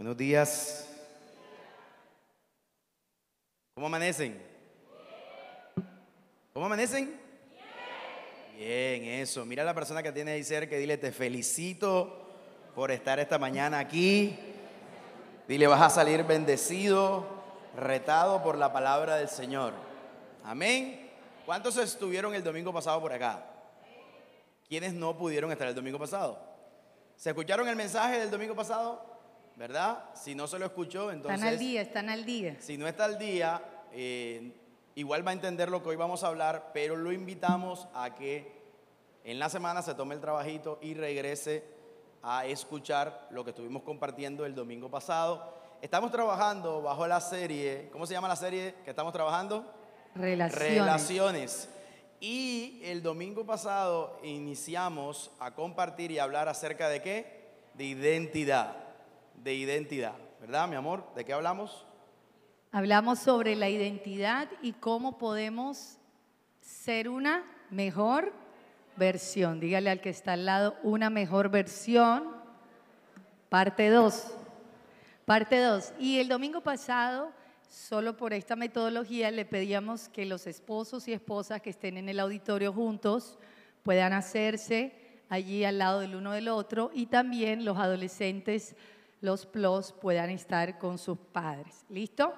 Buenos días. ¿Cómo amanecen? ¿Cómo amanecen? Bien, eso. Mira a la persona que tiene ahí cerca y dile, te felicito por estar esta mañana aquí. Dile, vas a salir bendecido, retado por la palabra del Señor. Amén. ¿Cuántos estuvieron el domingo pasado por acá? ¿Quiénes no pudieron estar el domingo pasado? ¿Se escucharon el mensaje del domingo pasado? ¿Verdad? Si no se lo escuchó, entonces... Están al día, están al día. Si no está al día, eh, igual va a entender lo que hoy vamos a hablar, pero lo invitamos a que en la semana se tome el trabajito y regrese a escuchar lo que estuvimos compartiendo el domingo pasado. Estamos trabajando bajo la serie, ¿cómo se llama la serie que estamos trabajando? Relaciones. Relaciones. Y el domingo pasado iniciamos a compartir y hablar acerca de qué? De identidad. De identidad. ¿Verdad, mi amor? ¿De qué hablamos? Hablamos sobre la identidad y cómo podemos ser una mejor versión. Dígale al que está al lado, una mejor versión. Parte 2. Parte 2. Y el domingo pasado, solo por esta metodología, le pedíamos que los esposos y esposas que estén en el auditorio juntos puedan hacerse allí al lado del uno del otro y también los adolescentes, los plus, puedan estar con sus padres. ¿Listo?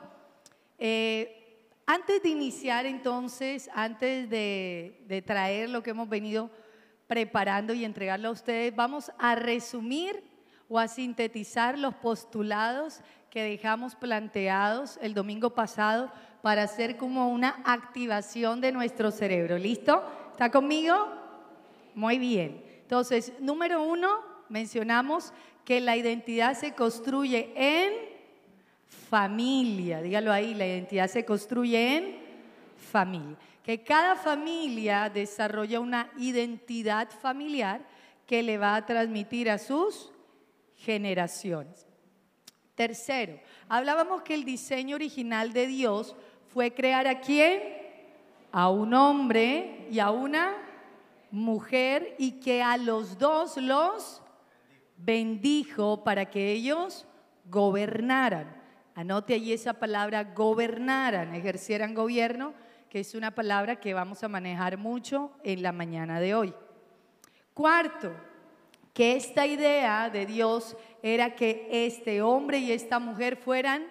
Eh, antes de iniciar entonces, antes de, de traer lo que hemos venido preparando y entregarlo a ustedes, vamos a resumir o a sintetizar los postulados que dejamos planteados el domingo pasado para hacer como una activación de nuestro cerebro. ¿Listo? ¿Está conmigo? Muy bien. Entonces, número uno, mencionamos que la identidad se construye en familia. Dígalo ahí, la identidad se construye en familia. Que cada familia desarrolla una identidad familiar que le va a transmitir a sus generaciones. Tercero, hablábamos que el diseño original de Dios fue crear a quién? A un hombre y a una mujer y que a los dos los bendijo para que ellos gobernaran. Anote allí esa palabra gobernaran, ejercieran gobierno, que es una palabra que vamos a manejar mucho en la mañana de hoy. Cuarto, que esta idea de Dios era que este hombre y esta mujer fueran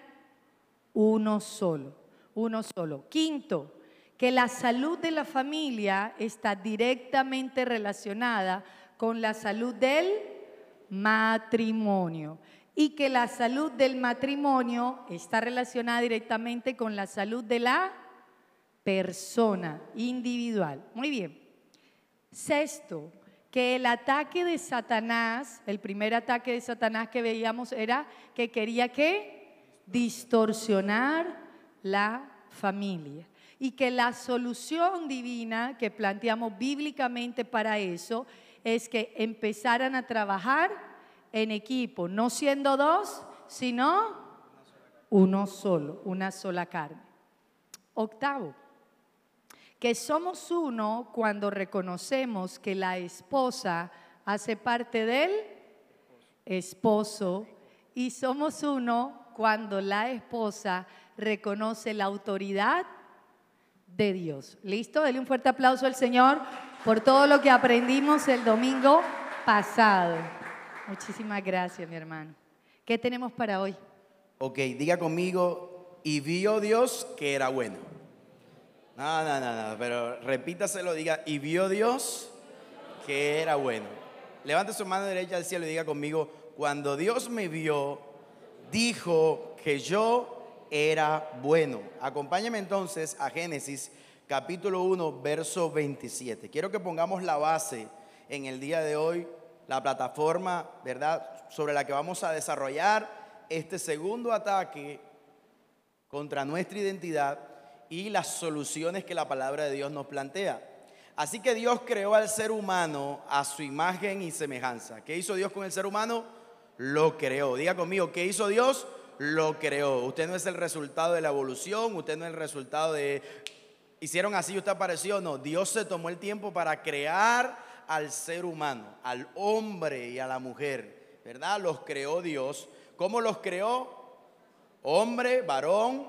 uno solo, uno solo. Quinto, que la salud de la familia está directamente relacionada con la salud del matrimonio y que la salud del matrimonio está relacionada directamente con la salud de la persona individual. Muy bien. Sexto, que el ataque de Satanás, el primer ataque de Satanás que veíamos era que quería que distorsionar la familia y que la solución divina que planteamos bíblicamente para eso es que empezaran a trabajar en equipo, no siendo dos, sino uno solo, una sola carne. Octavo, que somos uno cuando reconocemos que la esposa hace parte del esposo y somos uno cuando la esposa reconoce la autoridad de Dios. ¿Listo? Dele un fuerte aplauso al Señor por todo lo que aprendimos el domingo pasado. Muchísimas gracias, mi hermano. ¿Qué tenemos para hoy? Ok, diga conmigo, y vio Dios que era bueno. No, no, no, no, pero repítaselo, diga, y vio Dios que era bueno. Levante su mano derecha al cielo y diga conmigo, cuando Dios me vio, dijo que yo era bueno. Acompáñame entonces a Génesis capítulo 1, verso 27. Quiero que pongamos la base en el día de hoy, la plataforma, ¿verdad?, sobre la que vamos a desarrollar este segundo ataque contra nuestra identidad y las soluciones que la palabra de Dios nos plantea. Así que Dios creó al ser humano a su imagen y semejanza. ¿Qué hizo Dios con el ser humano? Lo creó. Diga conmigo, ¿qué hizo Dios? Lo creó. Usted no es el resultado de la evolución, usted no es el resultado de... Hicieron así usted apareció. No, Dios se tomó el tiempo para crear al ser humano, al hombre y a la mujer. ¿Verdad? Los creó Dios ¿Cómo los creó? Hombre, varón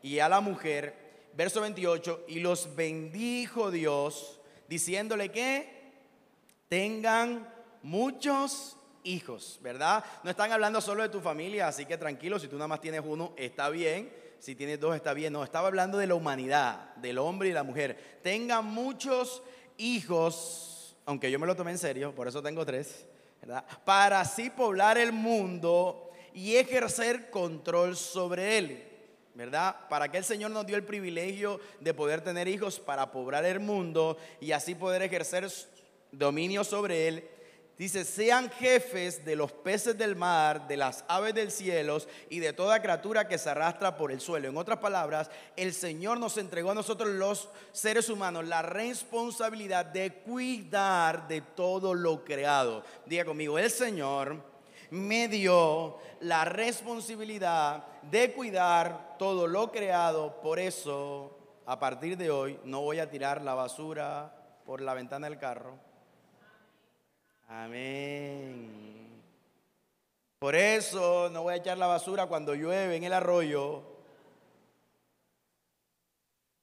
y a la mujer. Verso 28, y los bendijo Dios, diciéndole que tengan muchos hijos, ¿verdad? No están hablando solo de tu familia, así que tranquilo, si tú nada más tienes uno, está bien. Si tienes dos, está bien. No, estaba hablando de la humanidad, del hombre y la mujer. Tengan muchos hijos, aunque yo me lo tomé en serio, por eso tengo tres, ¿verdad? Para así poblar el mundo y ejercer control sobre él. ¿verdad? Para que el Señor nos dio el privilegio de poder tener hijos para poblar el mundo y así poder ejercer dominio sobre él Dice, sean jefes de los peces del mar, de las aves del cielo y de toda criatura que se arrastra por el suelo. En otras palabras, el Señor nos entregó a nosotros los seres humanos la responsabilidad de cuidar de todo lo creado. Diga conmigo, el Señor me dio la responsabilidad de cuidar todo lo creado. Por eso, a partir de hoy, no voy a tirar la basura por la ventana del carro Amén. Por eso no voy a echar la basura cuando llueve en el arroyo.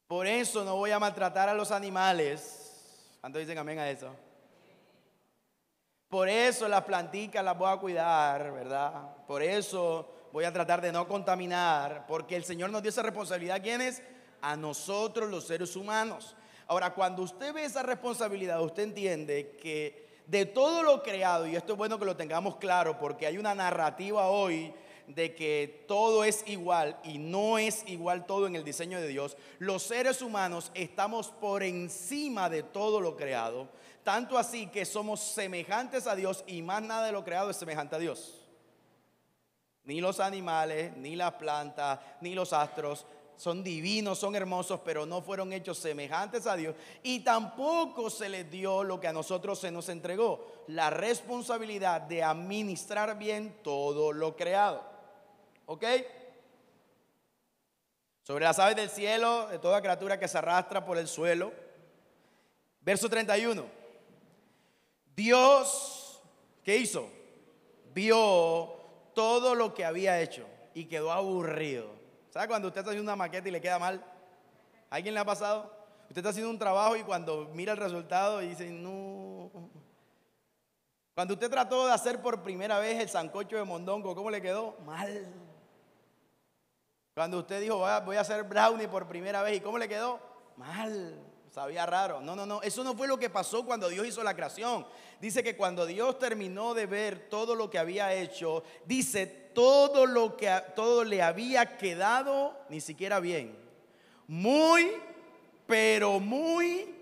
Por eso no voy a maltratar a los animales. ¿Cuántos dicen amén a eso? Por eso las plantitas las voy a cuidar, ¿verdad? Por eso voy a tratar de no contaminar, porque el Señor nos dio esa responsabilidad. ¿Quiénes? A nosotros los seres humanos. Ahora, cuando usted ve esa responsabilidad, usted entiende que de todo lo creado, y esto es bueno que lo tengamos claro porque hay una narrativa hoy de que todo es igual y no es igual todo en el diseño de Dios, los seres humanos estamos por encima de todo lo creado, tanto así que somos semejantes a Dios y más nada de lo creado es semejante a Dios. Ni los animales, ni las plantas, ni los astros, son divinos, son hermosos, pero no fueron hechos semejantes a Dios. Y tampoco se les dio lo que a nosotros se nos entregó, la responsabilidad de administrar bien todo lo creado. ¿Ok? Sobre las aves del cielo, de toda criatura que se arrastra por el suelo. Verso 31. Dios, ¿qué hizo? Vio todo lo que había hecho y quedó aburrido. ¿Sabe cuando usted está haciendo una maqueta y le queda mal? ¿A alguien le ha pasado? Usted está haciendo un trabajo y cuando mira el resultado y dice, no. Cuando usted trató de hacer por primera vez el sancocho de mondongo, ¿cómo le quedó? Mal. Cuando usted dijo, voy a hacer brownie por primera vez, ¿y cómo le quedó? Mal. Sabía raro. No, no, no. Eso no fue lo que pasó cuando Dios hizo la creación. Dice que cuando Dios terminó de ver todo lo que había hecho, dice todo lo que todo le había quedado ni siquiera bien. Muy, pero muy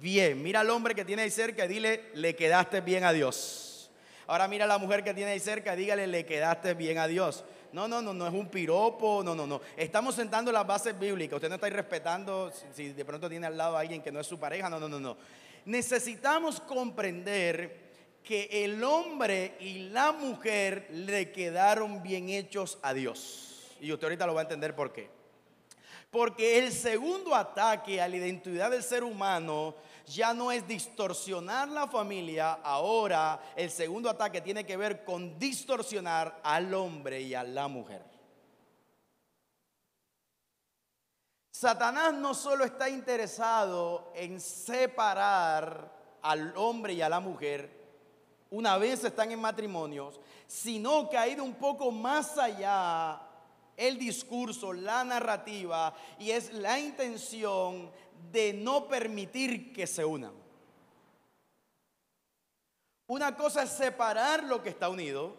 bien. Mira al hombre que tiene ahí cerca y dile, le quedaste bien a Dios. Ahora mira a la mujer que tiene ahí cerca, dígale, le quedaste bien a Dios. No, no, no, no es un piropo, no, no, no. Estamos sentando las bases bíblicas. Usted no está respetando si de pronto tiene al lado a alguien que no es su pareja, no, no, no, no. Necesitamos comprender que el hombre y la mujer le quedaron bien hechos a Dios. Y usted ahorita lo va a entender por qué. Porque el segundo ataque a la identidad del ser humano ya no es distorsionar la familia, ahora el segundo ataque tiene que ver con distorsionar al hombre y a la mujer. Satanás no solo está interesado en separar al hombre y a la mujer una vez están en matrimonios, sino que ha ido un poco más allá el discurso, la narrativa, y es la intención de no permitir que se unan. Una cosa es separar lo que está unido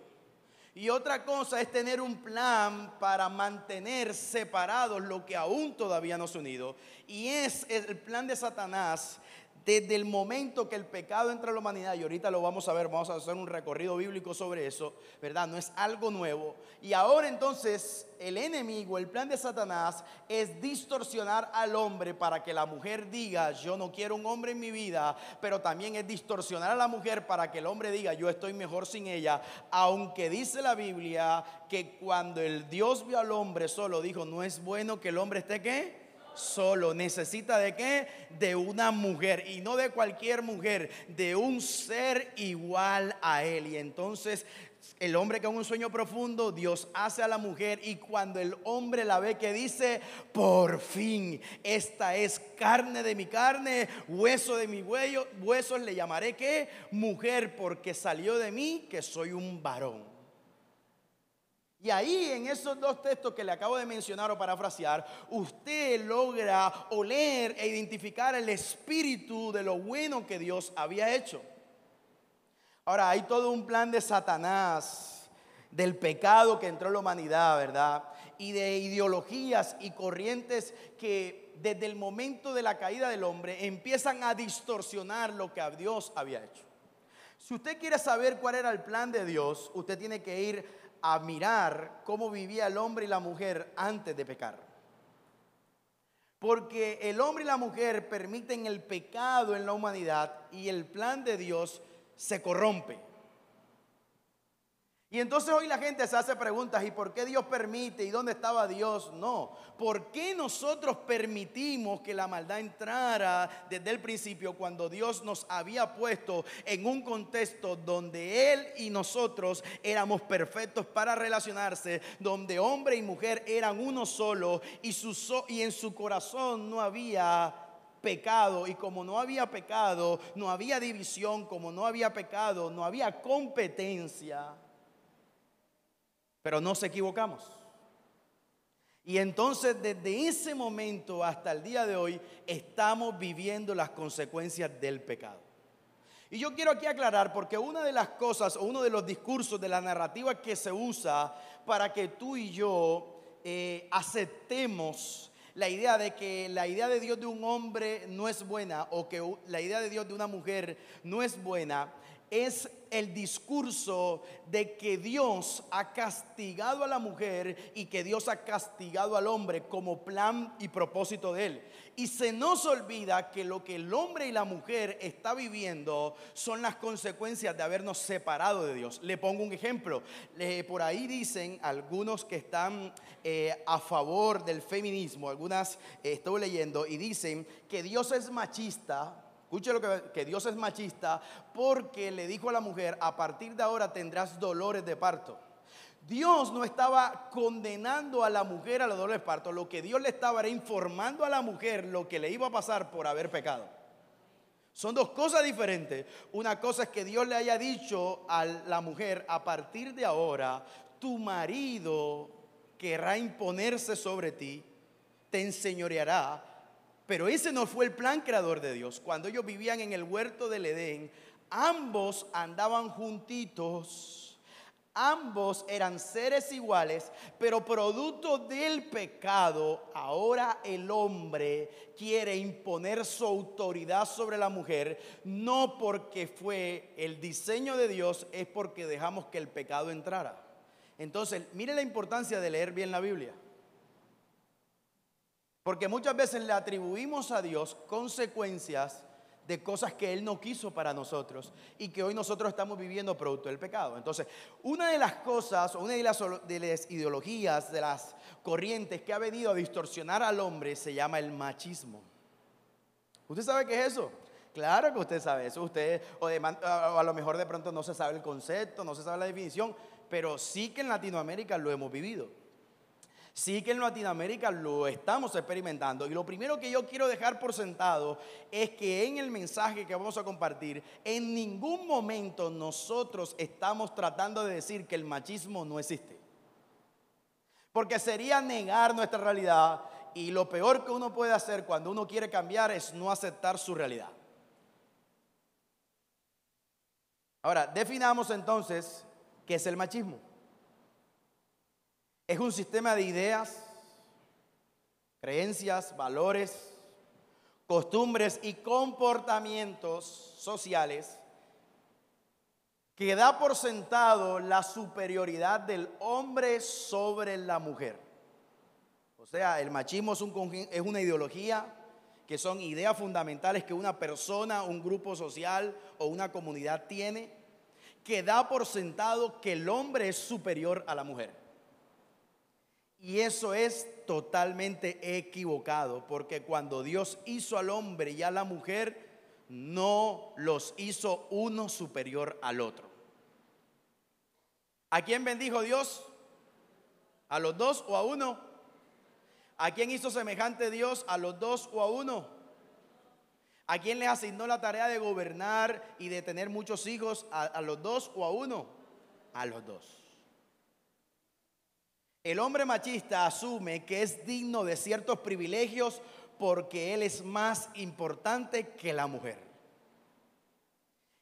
y otra cosa es tener un plan para mantener separados lo que aún todavía no se unido. Y es el plan de Satanás desde el momento que el pecado entra a la humanidad, y ahorita lo vamos a ver, vamos a hacer un recorrido bíblico sobre eso, ¿verdad? No es algo nuevo. Y ahora entonces el enemigo, el plan de Satanás es distorsionar al hombre para que la mujer diga, yo no quiero un hombre en mi vida, pero también es distorsionar a la mujer para que el hombre diga, yo estoy mejor sin ella, aunque dice la Biblia que cuando el Dios vio al hombre solo, dijo, no es bueno que el hombre esté qué? Solo. Necesita de qué? De una mujer. Y no de cualquier mujer, de un ser igual a él. Y entonces el hombre que en un sueño profundo, Dios hace a la mujer y cuando el hombre la ve que dice, por fin, esta es carne de mi carne, hueso de mi hueso, huesos le llamaré que mujer porque salió de mí que soy un varón. Y ahí en esos dos textos que le acabo de mencionar o parafrasear, usted logra oler e identificar el espíritu de lo bueno que Dios había hecho. Ahora, hay todo un plan de Satanás, del pecado que entró en la humanidad, ¿verdad? Y de ideologías y corrientes que desde el momento de la caída del hombre empiezan a distorsionar lo que Dios había hecho. Si usted quiere saber cuál era el plan de Dios, usted tiene que ir a mirar cómo vivía el hombre y la mujer antes de pecar. Porque el hombre y la mujer permiten el pecado en la humanidad y el plan de Dios se corrompe. Y entonces hoy la gente se hace preguntas, ¿y por qué Dios permite? ¿Y dónde estaba Dios? No. ¿Por qué nosotros permitimos que la maldad entrara desde el principio cuando Dios nos había puesto en un contexto donde Él y nosotros éramos perfectos para relacionarse, donde hombre y mujer eran uno solo y, su, en su corazón no había pecado y como no había pecado, no había división, como no había pecado, no había competencia. Pero nos equivocamos. Y entonces desde ese momento hasta el día de hoy estamos viviendo las consecuencias del pecado. Y yo quiero aquí aclarar porque una de las cosas o uno de los discursos de la narrativa que se usa para que tú y yo eh, aceptemos la idea de que la idea de Dios de un hombre no es buena o que la idea de Dios de una mujer no es buena, es el discurso de que Dios ha castigado a la mujer y que Dios ha castigado al hombre como plan y propósito de él. Y se nos olvida que lo que el hombre y la mujer está viviendo son las consecuencias de habernos separado de Dios. Le pongo un ejemplo. por ahí dicen algunos que están eh, a favor del feminismo, algunas eh, estoy leyendo, y dicen que Dios es machista Escuche lo que, que Dios es machista porque le dijo a la mujer, a partir de ahora tendrás dolores de parto. Dios no estaba condenando a la mujer a los dolores de parto, lo que Dios le estaba era informando a la mujer lo que le iba a pasar por haber pecado. Son dos cosas diferentes. Una cosa es que Dios le haya dicho a la mujer, a partir de ahora, tu marido querrá imponerse sobre ti, te enseñoreará, pero ese no fue el plan creador de Dios. Cuando ellos vivían en el huerto del Edén, ambos andaban juntitos. Ambos eran seres iguales, pero producto del pecado, ahora el hombre quiere imponer su autoridad sobre la mujer, no porque fue el diseño de Dios, es porque dejamos que el pecado entrara. Entonces, mire la importancia de leer bien la Biblia. Porque muchas veces le atribuimos a Dios consecuencias de cosas que Él no quiso para nosotros y que hoy nosotros estamos viviendo producto del pecado. Entonces, una de las cosas, una de las, de las ideologías, de las corrientes que ha venido a distorsionar al hombre se llama el machismo. ¿Usted sabe qué es eso? Claro que usted sabe eso. Usted, o a lo mejor de pronto no se sabe el concepto, no se sabe la definición, pero sí que en Latinoamérica lo hemos vivido. Sí que en Latinoamérica lo estamos experimentando. Y lo primero que yo quiero dejar por sentado es que en el mensaje que vamos a compartir, en ningún momento nosotros estamos tratando de decir que el machismo no existe. Porque sería negar nuestra realidad y lo peor que uno puede hacer cuando uno quiere cambiar es no aceptar su realidad. Ahora, definamos entonces qué es el machismo. Es un sistema de ideas, creencias, valores, costumbres y comportamientos sociales que da por sentado la superioridad del hombre sobre la mujer. O sea, el machismo es, es, una ideología que son ideas fundamentales que una persona, un grupo social o una comunidad tiene, que da por sentado que el hombre es superior a la mujer. Y eso es totalmente equivocado, porque cuando Dios hizo al hombre y a la mujer, no los hizo uno superior al otro. ¿A quién bendijo Dios? ¿A los dos o a uno? ¿A quién hizo semejante Dios? ¿A los dos o a uno? ¿A quién les asignó la tarea de gobernar y de tener muchos hijos? ¿A, a los dos o a uno? A los dos. El hombre machista asume que es digno de ciertos privilegios porque él es más importante que la mujer.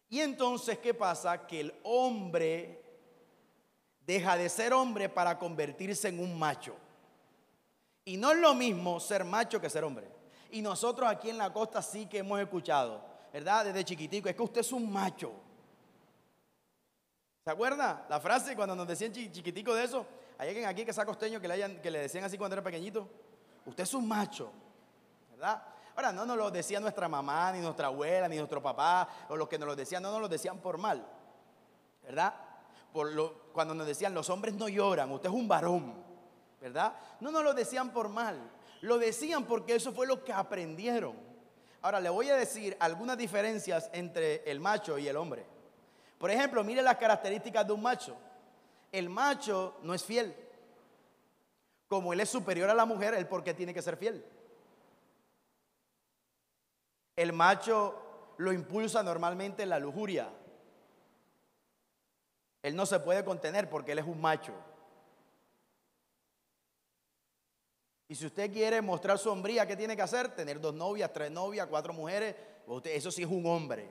Y entonces, ¿qué pasa? Que el hombre deja de ser hombre para convertirse en un macho. Y no es lo mismo ser macho que ser hombre. Y nosotros aquí en la costa sí que hemos escuchado, ¿verdad? Desde chiquitico, es que usted es un macho. ¿Se acuerda la frase cuando nos decían chiquitico de eso? Hay alguien aquí que sea costeño que le, hayan, que le decían así cuando era pequeñito. Usted es un macho, ¿verdad? Ahora, no nos lo decía nuestra mamá, ni nuestra abuela, ni nuestro papá, o los que nos lo decían, no nos lo decían por mal, ¿verdad? Por lo, cuando nos decían, los hombres no lloran, usted es un varón, ¿verdad? No nos lo decían por mal, lo decían porque eso fue lo que aprendieron. Ahora, le voy a decir algunas diferencias entre el macho y el hombre. Por ejemplo, mire las características de un macho. El macho no es fiel. Como él es superior a la mujer, él porque tiene que ser fiel. El macho lo impulsa normalmente la lujuria. Él no se puede contener porque él es un macho. Y si usted quiere mostrar su hombría, ¿qué tiene que hacer? Tener dos novias, tres novias, cuatro mujeres. eso sí es un hombre.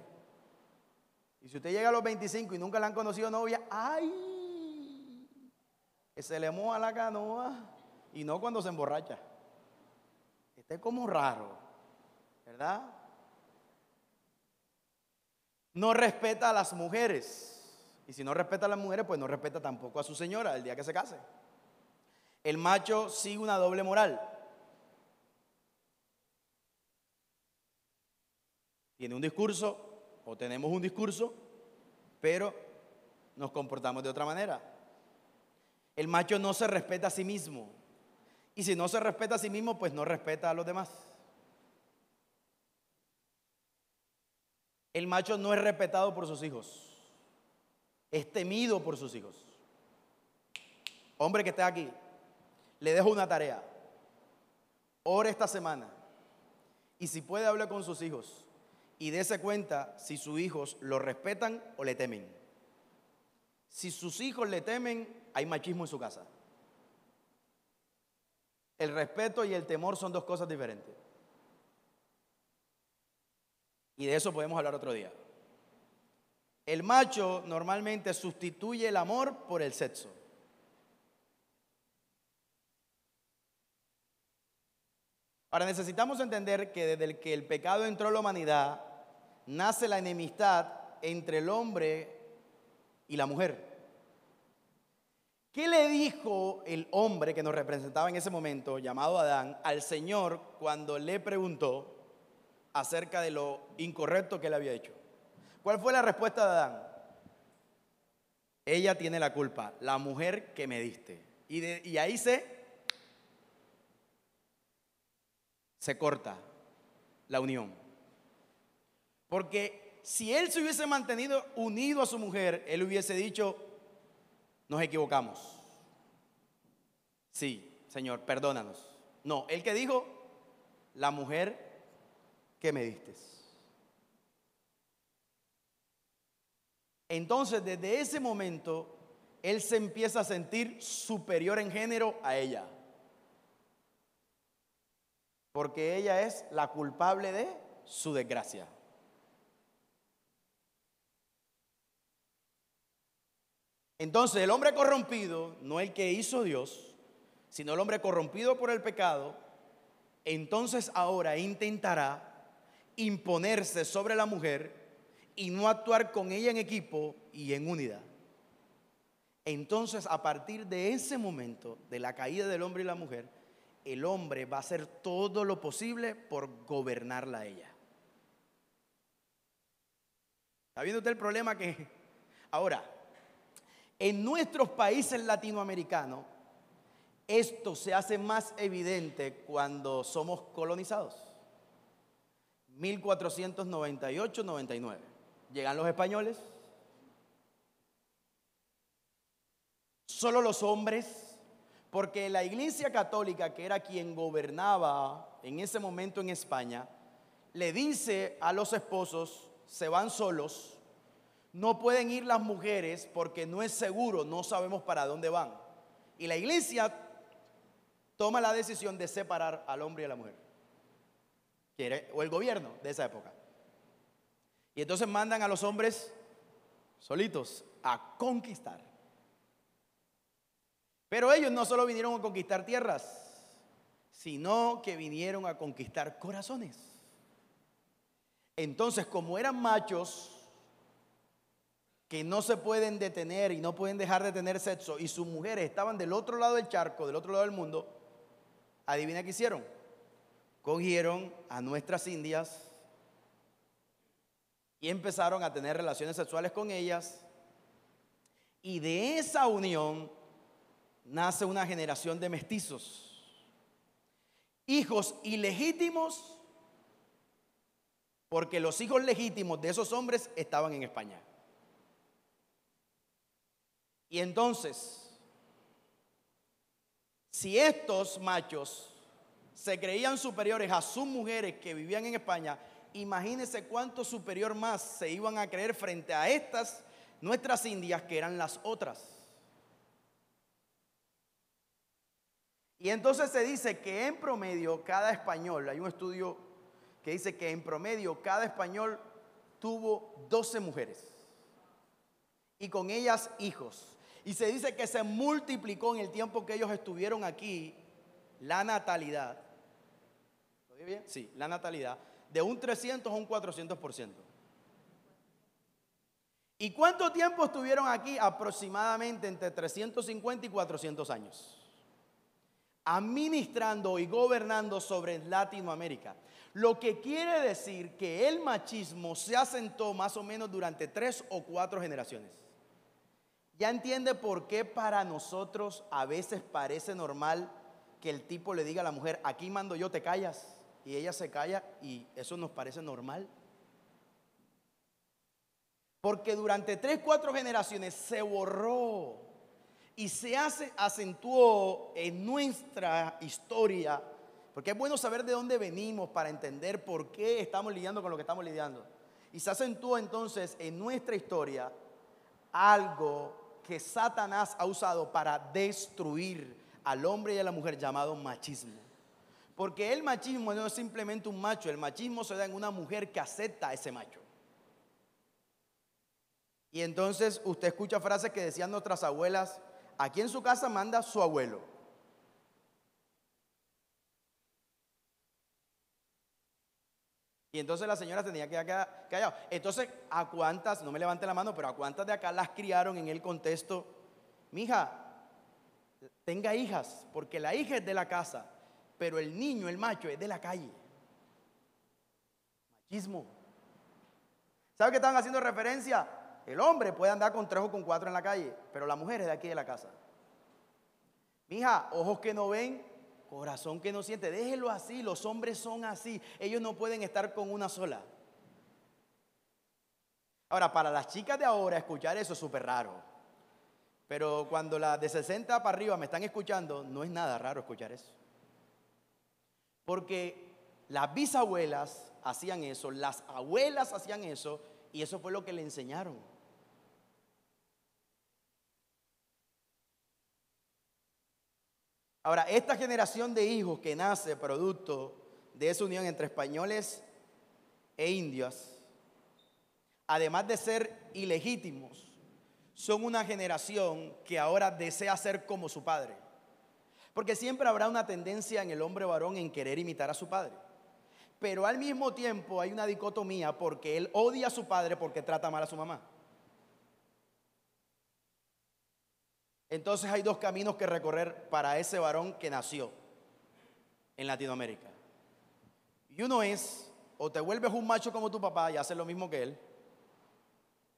Y si usted llega a los 25 y nunca le han conocido novia, ¡ay! Se le moja la canoa. Y no cuando se emborracha. Este es como raro, ¿verdad? No respeta a las mujeres. Y si no respeta a las mujeres, pues no respeta tampoco a su señora el día que se case. El macho sigue una doble moral. Tiene un discurso o tenemos un discurso, pero nos comportamos de otra manera. El macho no se respeta a sí mismo. Y si no se respeta a sí mismo, pues no respeta a los demás. El macho no es respetado por sus hijos es temido por sus hijos. Hombre que está aquí, le dejo una tarea. Ore esta semana y si puede hablar con sus hijos y dése cuenta si sus hijos lo respetan o le temen. Si sus hijos le temen, hay machismo en su casa. El respeto y el temor son dos cosas diferentes. Y de eso podemos hablar otro día. El macho normalmente sustituye el amor por el sexo. Ahora necesitamos entender que desde el que el pecado entró a la humanidad, nace la enemistad entre el hombre y la mujer. ¿Qué le dijo el hombre que nos representaba en ese momento, llamado Adán, al Señor cuando le preguntó acerca de lo incorrecto que él había hecho? ¿Cuál fue la respuesta de Adán? Ella tiene la culpa, la mujer que me diste. Y, ahí se, se corta la unión. Porque si él se hubiese mantenido unido a su mujer, él hubiese dicho, nos equivocamos. Sí, Señor, perdónanos. No, él que dijo, la mujer que me diste. Entonces, desde ese momento, él se empieza a sentir superior en género a ella. Porque ella es la culpable de su desgracia. Entonces, el hombre corrompido, no el que hizo Dios, sino el hombre corrompido por el pecado, entonces ahora intentará imponerse sobre la mujer y no actuar con ella en equipo y en unidad. Entonces, a partir de ese momento, de la caída del hombre y la mujer, el hombre va a hacer todo lo posible por gobernarla a ella. ¿Está viendo usted el problema que... Ahora, en nuestros países latinoamericanos, esto se hace más evidente cuando somos colonizados. 1498-99. Llegan los españoles. solo los hombres, porque la Iglesia Católica, que era quien gobernaba en ese momento en España, le dice a los esposos, se van solos, no pueden ir las mujeres porque no es seguro, no sabemos para dónde van. Y la iglesia toma la decisión de separar al hombre y a la mujer, o el gobierno de esa época. Y entonces mandan a los hombres solitos a conquistar. Pero ellos no solo vinieron a conquistar tierras, sino que vinieron a conquistar corazones. Entonces, como eran machos que no se pueden detener y no pueden dejar de tener sexo, y sus mujeres estaban del otro lado del charco, del otro lado del mundo, adivina qué hicieron. Cogieron a nuestras indias y empezaron a tener relaciones sexuales con ellas. Y de esa unión nace una generación de mestizos, hijos ilegítimos, porque los hijos legítimos de esos hombres estaban en España. Y entonces, si estos machos se creían superiores a sus mujeres que vivían en España, imagínense cuánto superior más se iban a creer frente a estas nuestras indias que eran las otras. Y entonces se dice que en promedio cada español, hay un estudio que dice que en promedio cada español tuvo 12 mujeres y con ellas hijos. Y se dice que se multiplicó en el tiempo que ellos estuvieron aquí la natalidad. ¿Lo bien? Sí, la natalidad de un 300 a un 400%. ¿Y cuánto tiempo estuvieron aquí? Aproximadamente entre 350 y 400 años. Administrando y gobernando sobre Latinoamérica. Lo que quiere decir que el machismo se asentó más o menos durante tres o cuatro generaciones. Ya entiende por qué para nosotros a veces parece normal que el tipo le diga a la mujer, aquí mando yo, te callas y ella se calla y eso nos parece normal. Porque durante tres, cuatro generaciones se borró y se hace, acentuó en nuestra historia, porque es bueno saber de dónde venimos para entender por qué estamos lidiando con lo que estamos lidiando. Y se acentuó entonces en nuestra historia algo que Satanás ha usado para destruir al hombre y a la mujer llamado machismo. Porque el machismo no es simplemente un macho, el machismo se da en una mujer que acepta a ese macho. Y entonces usted escucha frases que decían nuestras abuelas, aquí en su casa manda su abuelo. Y entonces la señora tenía que quedar callado. Entonces, ¿a cuántas, no me levante la mano, pero a cuántas de acá las criaron en el contexto? Mija, tenga hijas, porque la hija es de la casa pero el niño, el macho, es de la calle. Machismo. ¿Sabe qué están haciendo referencia? El hombre puede andar con tres o con cuatro en la calle, pero la mujer es de aquí de la casa. Mija, ojos que no ven, corazón que no siente. Déjelo así, los hombres son así. Ellos no pueden estar con una sola. Ahora, para las chicas de ahora, escuchar eso es súper raro. Pero cuando las de 60 para arriba me están escuchando, no es nada raro escuchar eso. Porque las bisabuelas hacían eso, las abuelas hacían eso, y eso fue lo que le enseñaron. Ahora, esta generación de hijos que nace producto de esa unión entre españoles e indios, además de ser ilegítimos, son una generación que ahora desea ser como su padre. Porque siempre habrá una tendencia en el hombre varón en querer imitar a su padre. Pero al mismo tiempo hay una dicotomía porque él odia a su padre porque trata mal a su mamá. Entonces hay dos caminos que recorrer para ese varón que nació en Latinoamérica. Y uno es, o te vuelves un macho como tu papá y haces lo mismo que él,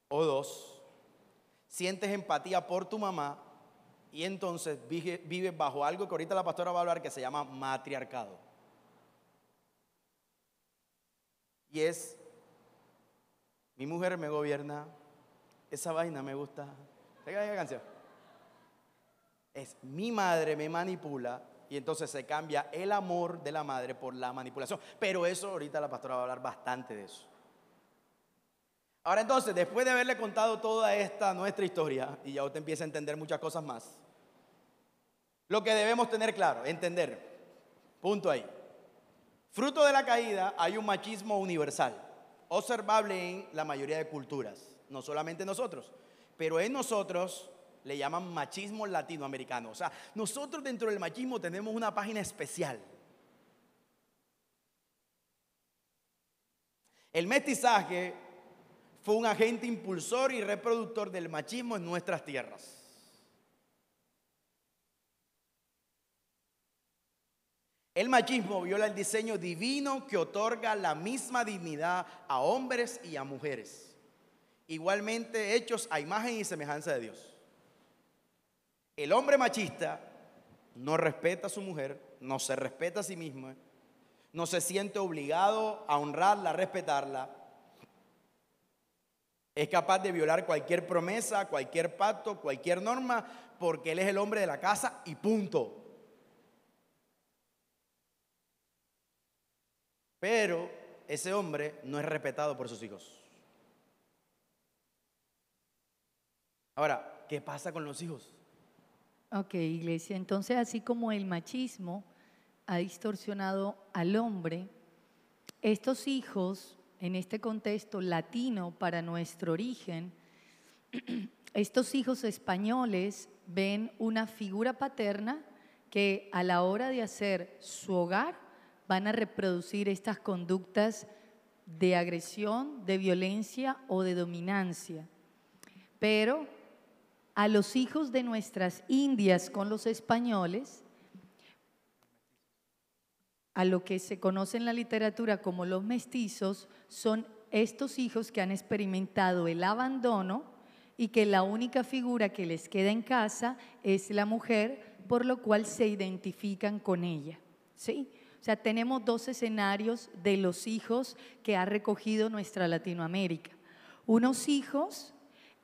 o dos, sientes empatía por tu mamá y entonces vive, bajo algo que ahorita la pastora va a hablar que se llama matriarcado. Y es, mi mujer me gobierna, esa vaina me gusta. Canción. Es mi madre me manipula y entonces se cambia el amor de la madre por la manipulación. Pero eso ahorita la pastora va a hablar bastante de eso. Ahora entonces, después de haberle contado toda esta nuestra historia, y ya usted empieza a entender muchas cosas más, lo que debemos tener claro, entender, punto ahí. Fruto de la caída hay un machismo universal, observable en la mayoría de culturas, no solamente nosotros, pero en nosotros le llaman machismo latinoamericano. O sea, nosotros dentro del machismo tenemos una página especial. El mestizaje fue un agente impulsor y reproductor del machismo en nuestras tierras. El machismo viola el diseño divino que otorga la misma dignidad a hombres y a mujeres, igualmente hechos a imagen y semejanza de Dios. El hombre machista no respeta a su mujer, no se respeta a sí mismo, no se siente obligado a honrarla, a respetarla. Es capaz de violar cualquier promesa, cualquier pacto, cualquier norma, porque él es el hombre de la casa y punto. Pero ese hombre no es respetado por sus hijos. Ahora, ¿qué pasa con los hijos? Ok, iglesia. Entonces, así como el machismo ha distorsionado al hombre, estos hijos, en este contexto latino para nuestro origen, estos hijos españoles ven una figura paterna que a la hora de hacer su hogar van a reproducir estas conductas de agresión, de violencia o de dominancia. Pero a los hijos de nuestras indias con los españoles, a lo que se conoce en la literatura como los mestizos, son estos hijos que han experimentado el abandono y que la única figura que les queda en casa es la mujer, por lo cual se identifican con ella. ¿Sí? O sea, tenemos dos escenarios de los hijos que ha recogido nuestra Latinoamérica. Unos hijos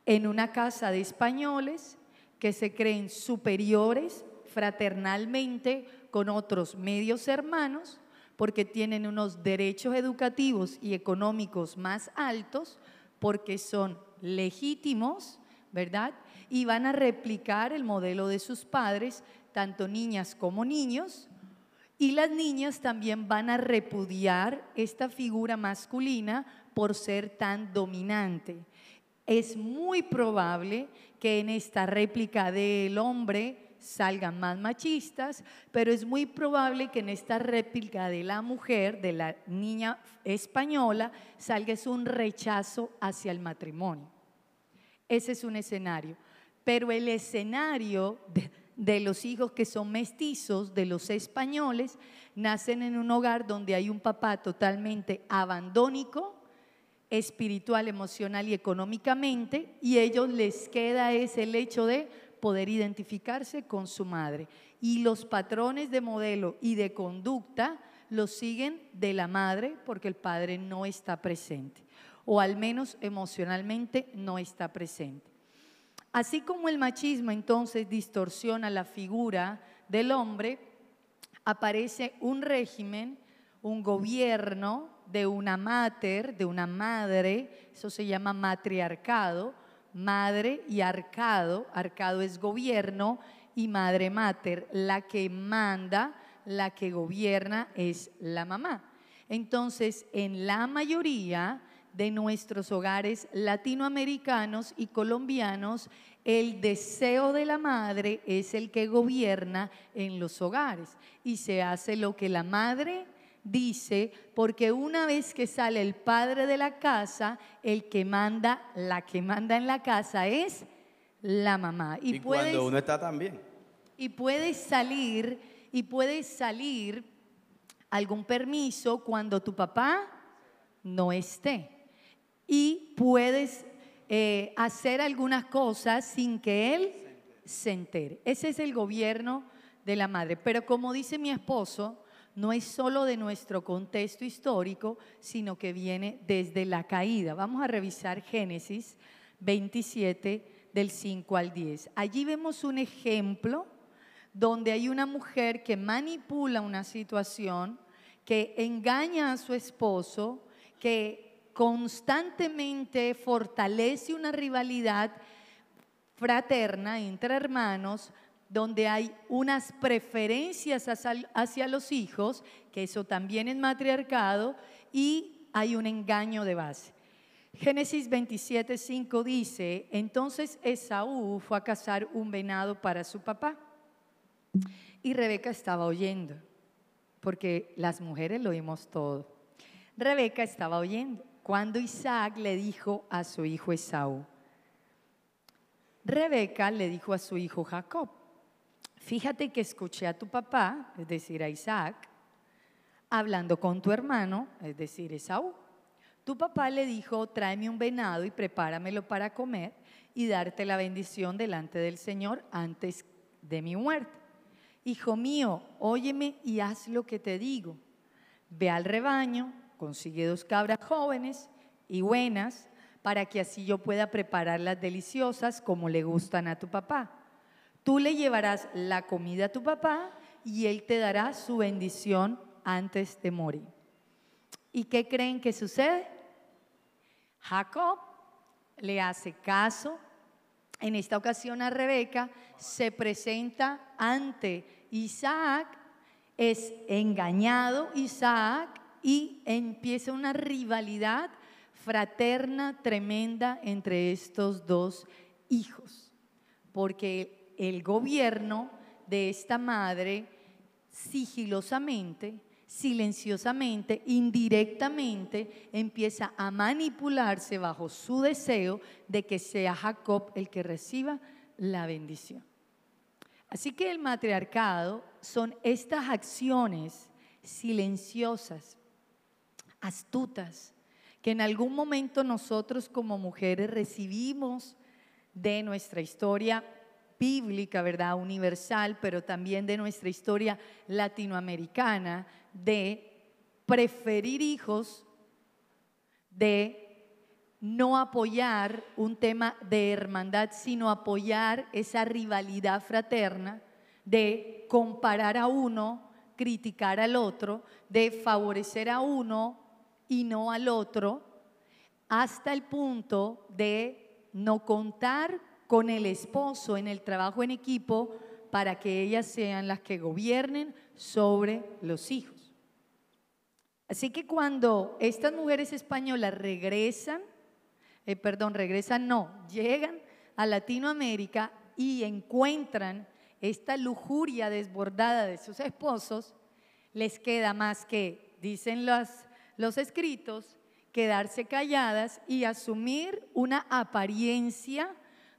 en una casa de españoles que se creen superiores fraternalmente con otros medios hermanos porque tienen unos derechos educativos y económicos más altos, porque son legítimos, ¿verdad? Y van a replicar el modelo de sus padres, tanto niñas como niños, y las niñas también van a repudiar esta figura masculina por ser tan dominante es muy probable que en esta réplica del hombre salgan más machistas, pero es muy probable que en esta réplica de la mujer, de la niña española, salga un rechazo hacia el matrimonio. Ese es un escenario. Pero el escenario de, de los hijos que son mestizos, de los españoles, nacen en un hogar donde hay un papá totalmente abandónico, espiritual, emocional y económicamente, y ellos les queda es el hecho de poder identificarse con su madre. Y los patrones de modelo y de conducta los siguen de la madre porque el padre no está presente, o al menos emocionalmente no está presente. Así como el machismo entonces distorsiona la figura del hombre, aparece un régimen, un gobierno, de una mater, de una madre, eso se llama matriarcado, madre y arcado, arcado es gobierno y madre mater, la que manda, la que gobierna es la mamá. Entonces, en la mayoría de nuestros hogares latinoamericanos y colombianos, el deseo de la madre es el que gobierna en los hogares y se hace lo que la madre dice, porque una vez que sale el padre de la casa, el que manda, la que manda en la casa es la mamá. Y, cuando uno está también. Y puedes salir, y puedes salir algún permiso cuando tu papá no esté. Y puedes eh, hacer algunas cosas sin que él se entere. Ese es el gobierno de la madre. Pero como dice mi esposo, no es solo de nuestro contexto histórico, sino que viene desde la caída. Vamos a revisar Génesis 27 del 5 al 10. Allí vemos un ejemplo donde hay una mujer que manipula una situación, que engaña a su esposo, que constantemente fortalece una rivalidad fraterna entre hermanos, donde hay unas preferencias hacia, los hijos, que eso también es matriarcado, y hay un engaño de base. Génesis 27, 5 dice, entonces Esaú fue a cazar un venado para su papá y Rebeca estaba oyendo, porque las mujeres lo oímos todo. Rebeca estaba oyendo cuando Isaac le dijo a su hijo Esaú, Rebeca le dijo a su hijo Jacob, fíjate que escuché a tu papá, es decir, a Isaac, hablando con tu hermano, es decir, Esaú. Tu papá le dijo, tráeme un venado y prepáramelo para comer y darte la bendición delante del Señor antes de mi muerte. Hijo mío, óyeme y haz lo que te digo. Ve al rebaño, consigue dos cabras jóvenes y buenas, para que así yo pueda prepararlas deliciosas como le gustan a tu papá. Tú le llevarás la comida a tu papá y él te dará su bendición antes de morir. ¿Y qué creen que sucede? Jacob le hace caso. En esta ocasión a Rebeca se presenta ante Isaac, es engañado Isaac y empieza una rivalidad fraterna tremenda entre estos dos hijos, porque el gobierno de esta madre sigilosamente silenciosamente, indirectamente, empieza a manipularse bajo su deseo de que sea Jacob el que reciba la bendición. Así que el matriarcado son estas acciones silenciosas, astutas, que en algún momento nosotros como mujeres recibimos de nuestra historia bíblica, ¿verdad? Universal, pero también de nuestra historia latinoamericana, de preferir hijos, de no apoyar un tema de hermandad, sino apoyar esa rivalidad fraterna, de comparar a uno, criticar al otro, de favorecer a uno y no al otro, hasta el punto de no contar con el esposo en el trabajo en equipo para que ellas sean las que gobiernen sobre los hijos. Así que cuando estas mujeres españolas regresan, eh, perdón, regresan no, llegan a Latinoamérica y encuentran esta lujuria desbordada de sus esposos, les queda más que, dicen los, los escritos, quedarse calladas y asumir una apariencia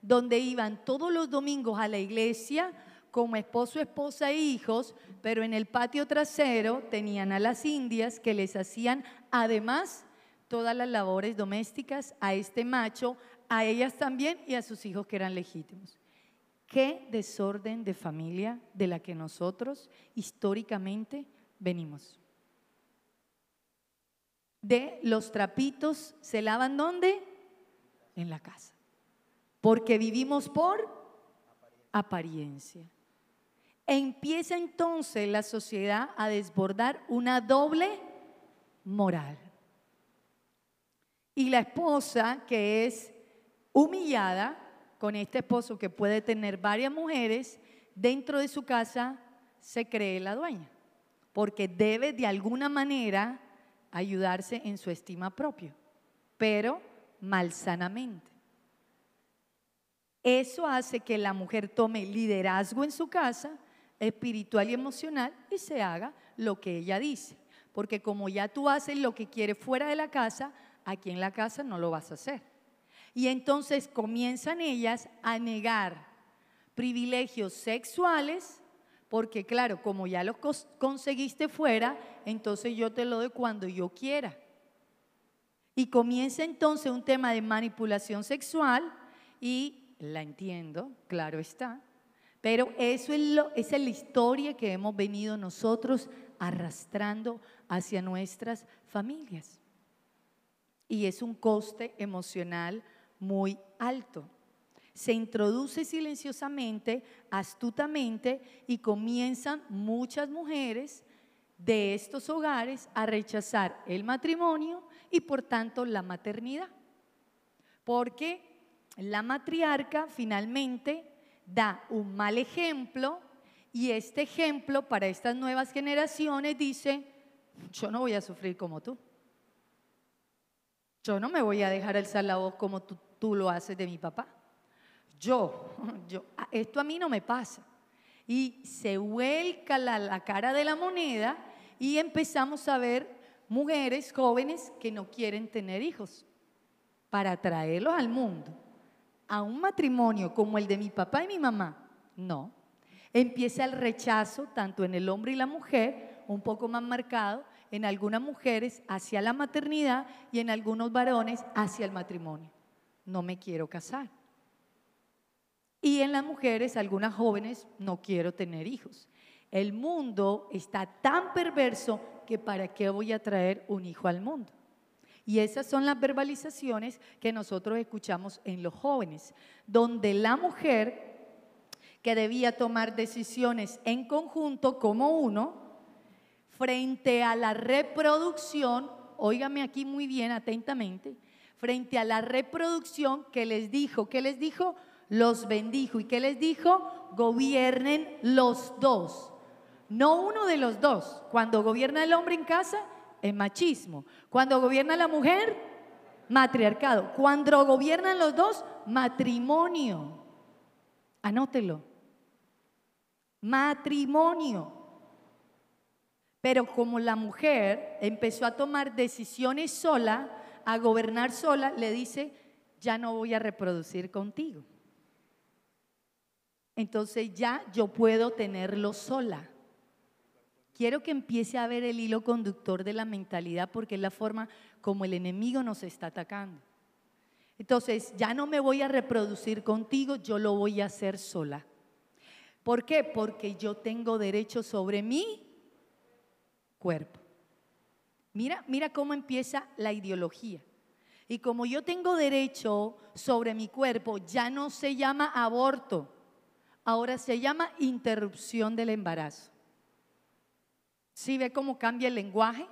donde iban todos los domingos a la iglesia como esposo, esposa e hijos, pero en el patio trasero tenían a las indias que les hacían además todas las labores domésticas a este macho, a ellas también y a sus hijos que eran legítimos. Qué desorden de familia de la que nosotros históricamente venimos. De los trapitos se lavan dónde? En la casa porque vivimos por apariencia. Empieza entonces la sociedad a desbordar una doble moral. Y la esposa que es humillada con este esposo que puede tener varias mujeres, dentro de su casa se cree la dueña, porque debe de alguna manera ayudarse en su estima propia, pero malsanamente. Eso hace que la mujer tome liderazgo en su casa, espiritual y emocional, y se haga lo que ella dice. Porque como ya tú haces lo que quieres fuera de la casa, aquí en la casa no lo vas a hacer. Y entonces comienzan ellas a negar privilegios sexuales, porque claro, como ya los conseguiste fuera, entonces yo te lo doy cuando yo quiera. Y comienza entonces un tema de manipulación sexual y la entiendo, claro está, pero eso es esa es la historia que hemos venido nosotros arrastrando hacia nuestras familias. Y es un coste emocional muy alto. se introduce silenciosamente, astutamente, y comienzan muchas mujeres de estos hogares a rechazar el matrimonio y por tanto la maternidad. Porque la matriarca finalmente da un mal ejemplo y este ejemplo para estas nuevas generaciones dice, yo no voy a sufrir como tú. Yo no me voy a dejar alzar la voz como tú, tú lo haces de mi papá. Yo, yo, esto a mí no me pasa. Y se vuelca la, la cara de la moneda y empezamos a ver mujeres jóvenes que no quieren tener hijos para traerlos al mundo. A un matrimonio como el de mi papá y mi mamá, no. Empieza el rechazo tanto en el hombre y la mujer, un poco más marcado, en algunas mujeres hacia la maternidad y en algunos varones hacia el matrimonio. No me quiero casar. Y en las mujeres, algunas jóvenes, no quiero tener hijos. El mundo está tan perverso que para qué voy a traer un hijo al mundo. Y esas son las verbalizaciones que nosotros escuchamos en los jóvenes, donde la mujer que debía tomar decisiones en conjunto como uno, frente a la reproducción, óigame aquí muy bien atentamente, frente a la reproducción que les dijo, ¿qué les dijo? Los bendijo. ¿Y qué les dijo? Gobiernen los dos. No uno de los dos. Cuando gobierna el hombre en casa, machismo. Cuando gobierna la mujer, matriarcado. Cuando gobiernan los dos, matrimonio. Anótelo. Matrimonio. Pero como la mujer empezó a tomar decisiones sola, a gobernar sola, le dice, ya no voy a reproducir contigo. Entonces ya yo puedo tenerlo sola. Quiero que empiece a ver el hilo conductor de la mentalidad porque es la forma como el enemigo nos está atacando. Entonces, ya no me voy a reproducir contigo, yo lo voy a hacer sola. ¿Por qué? Porque yo tengo derecho sobre mí cuerpo. Mira, mira cómo empieza la ideología. Y como yo tengo derecho sobre mi cuerpo, ya no se llama aborto, ahora se llama interrupción del embarazo. ¿Sí ve cómo cambia el lenguaje?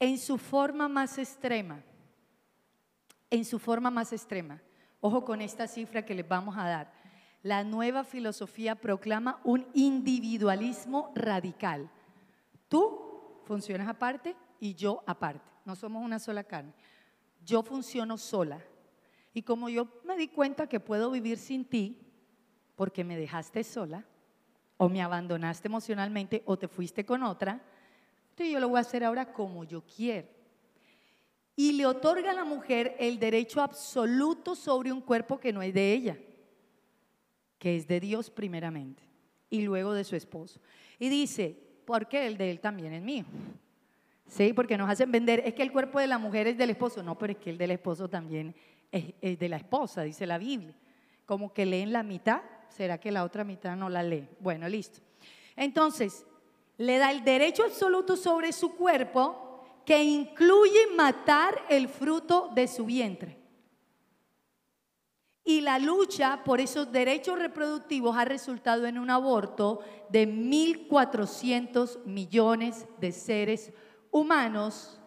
En su forma más extrema, en su forma más extrema, ojo con esta cifra que les vamos a dar la nueva filosofía proclama un individualismo radical. Tú funcionas aparte y yo aparte. No somos una sola carne. Yo funciono sola. Y como yo me di cuenta que puedo vivir sin ti, porque me dejaste sola, o me abandonaste emocionalmente, o te fuiste con otra, entonces yo lo voy a hacer ahora como yo quiero. Y le otorga a la mujer el derecho absoluto sobre un cuerpo que no es de ella que es de Dios primeramente y luego de su esposo. Y dice, porque el de él también es mío. Sí, porque nos hacen vender, es que el cuerpo de la mujer es del esposo, no, pero es que el del esposo también es, de la esposa, dice la Biblia. Como que leen la mitad, ¿será que la otra mitad no la lee? Bueno, listo. Entonces, le da el derecho absoluto sobre su cuerpo que incluye matar el fruto de su vientre. Y la lucha por esos derechos reproductivos ha resultado en un aborto de 1.400 millones de seres humanos,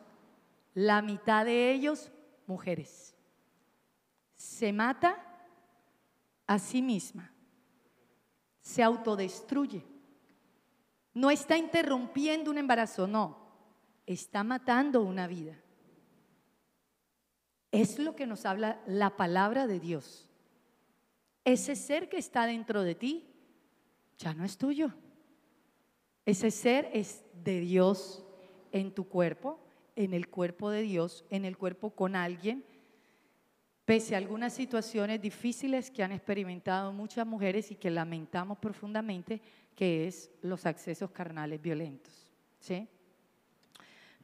la mitad de ellos mujeres. Se mata a sí misma, se autodestruye. No está interrumpiendo un embarazo, no, está matando una vida. Es lo que nos habla la palabra de Dios ese ser que está dentro de ti ya no es tuyo. Ese ser es de Dios en tu cuerpo, en el cuerpo de Dios, en el cuerpo con alguien, pese a algunas situaciones difíciles que han experimentado muchas mujeres y que lamentamos profundamente, que es los accesos carnales violentos.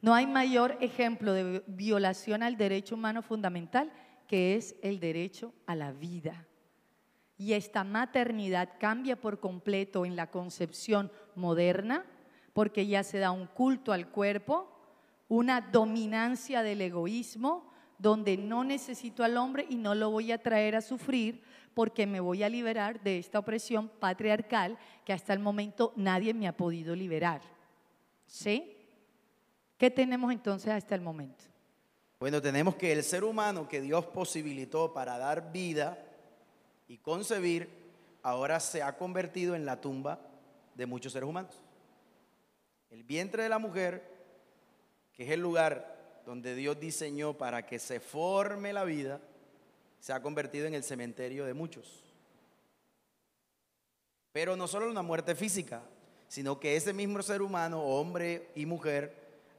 No hay mayor ejemplo de violación al derecho humano fundamental que es el derecho a la vida y esta maternidad cambia por completo en la concepción moderna, porque ya se da un culto al cuerpo, una dominancia del egoísmo, donde no necesito al hombre y no lo voy a traer a sufrir porque me voy a liberar de esta opresión patriarcal que hasta el momento nadie me ha podido liberar. ¿Sí? ¿Qué tenemos entonces hasta el momento? Bueno, tenemos que el ser humano que Dios posibilitó para dar vida y concebir, ahora se ha convertido en la tumba de muchos seres humanos. El vientre de la mujer, que es el lugar donde Dios diseñó para que se forme la vida, se ha convertido en el cementerio de muchos. Pero no solo una muerte física, sino que ese mismo ser humano, hombre y mujer,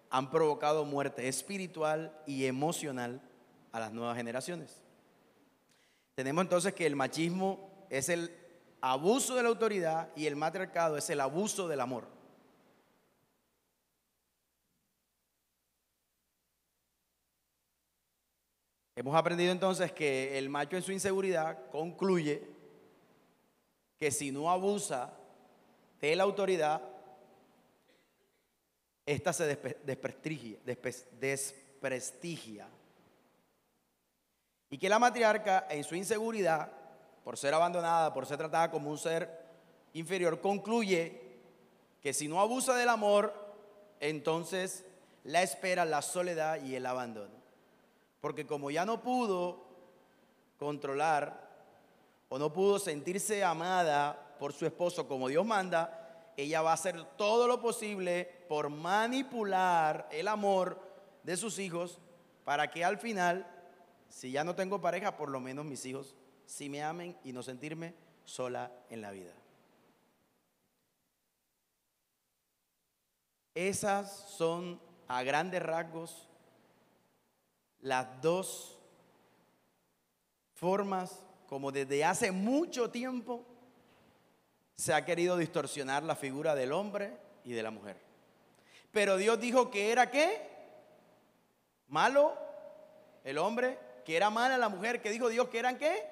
han provocado muerte espiritual y emocional a las nuevas generaciones. Tenemos entonces que el machismo es el abuso de la autoridad y el matriarcado es el abuso del amor. Hemos aprendido entonces que el macho en su inseguridad concluye que si no abusa de la autoridad, esta se desprestigia, desprestigia. Y que la matriarca en su inseguridad, por ser abandonada, por ser tratada como un ser inferior, concluye que si no abusa del amor, entonces la espera la soledad y el abandono. Porque como ya no pudo controlar o no pudo sentirse amada por su esposo como Dios manda, ella va a hacer todo lo posible por manipular el amor de sus hijos para que al final, si ya no tengo pareja, por lo menos mis hijos sí me amen y no sentirme sola en la vida. Esas son a grandes rasgos las dos formas como desde hace mucho tiempo se ha querido distorsionar la figura del hombre y de la mujer. Pero Dios dijo que era qué? Malo el hombre, que era mala la mujer, que dijo Dios que eran qué?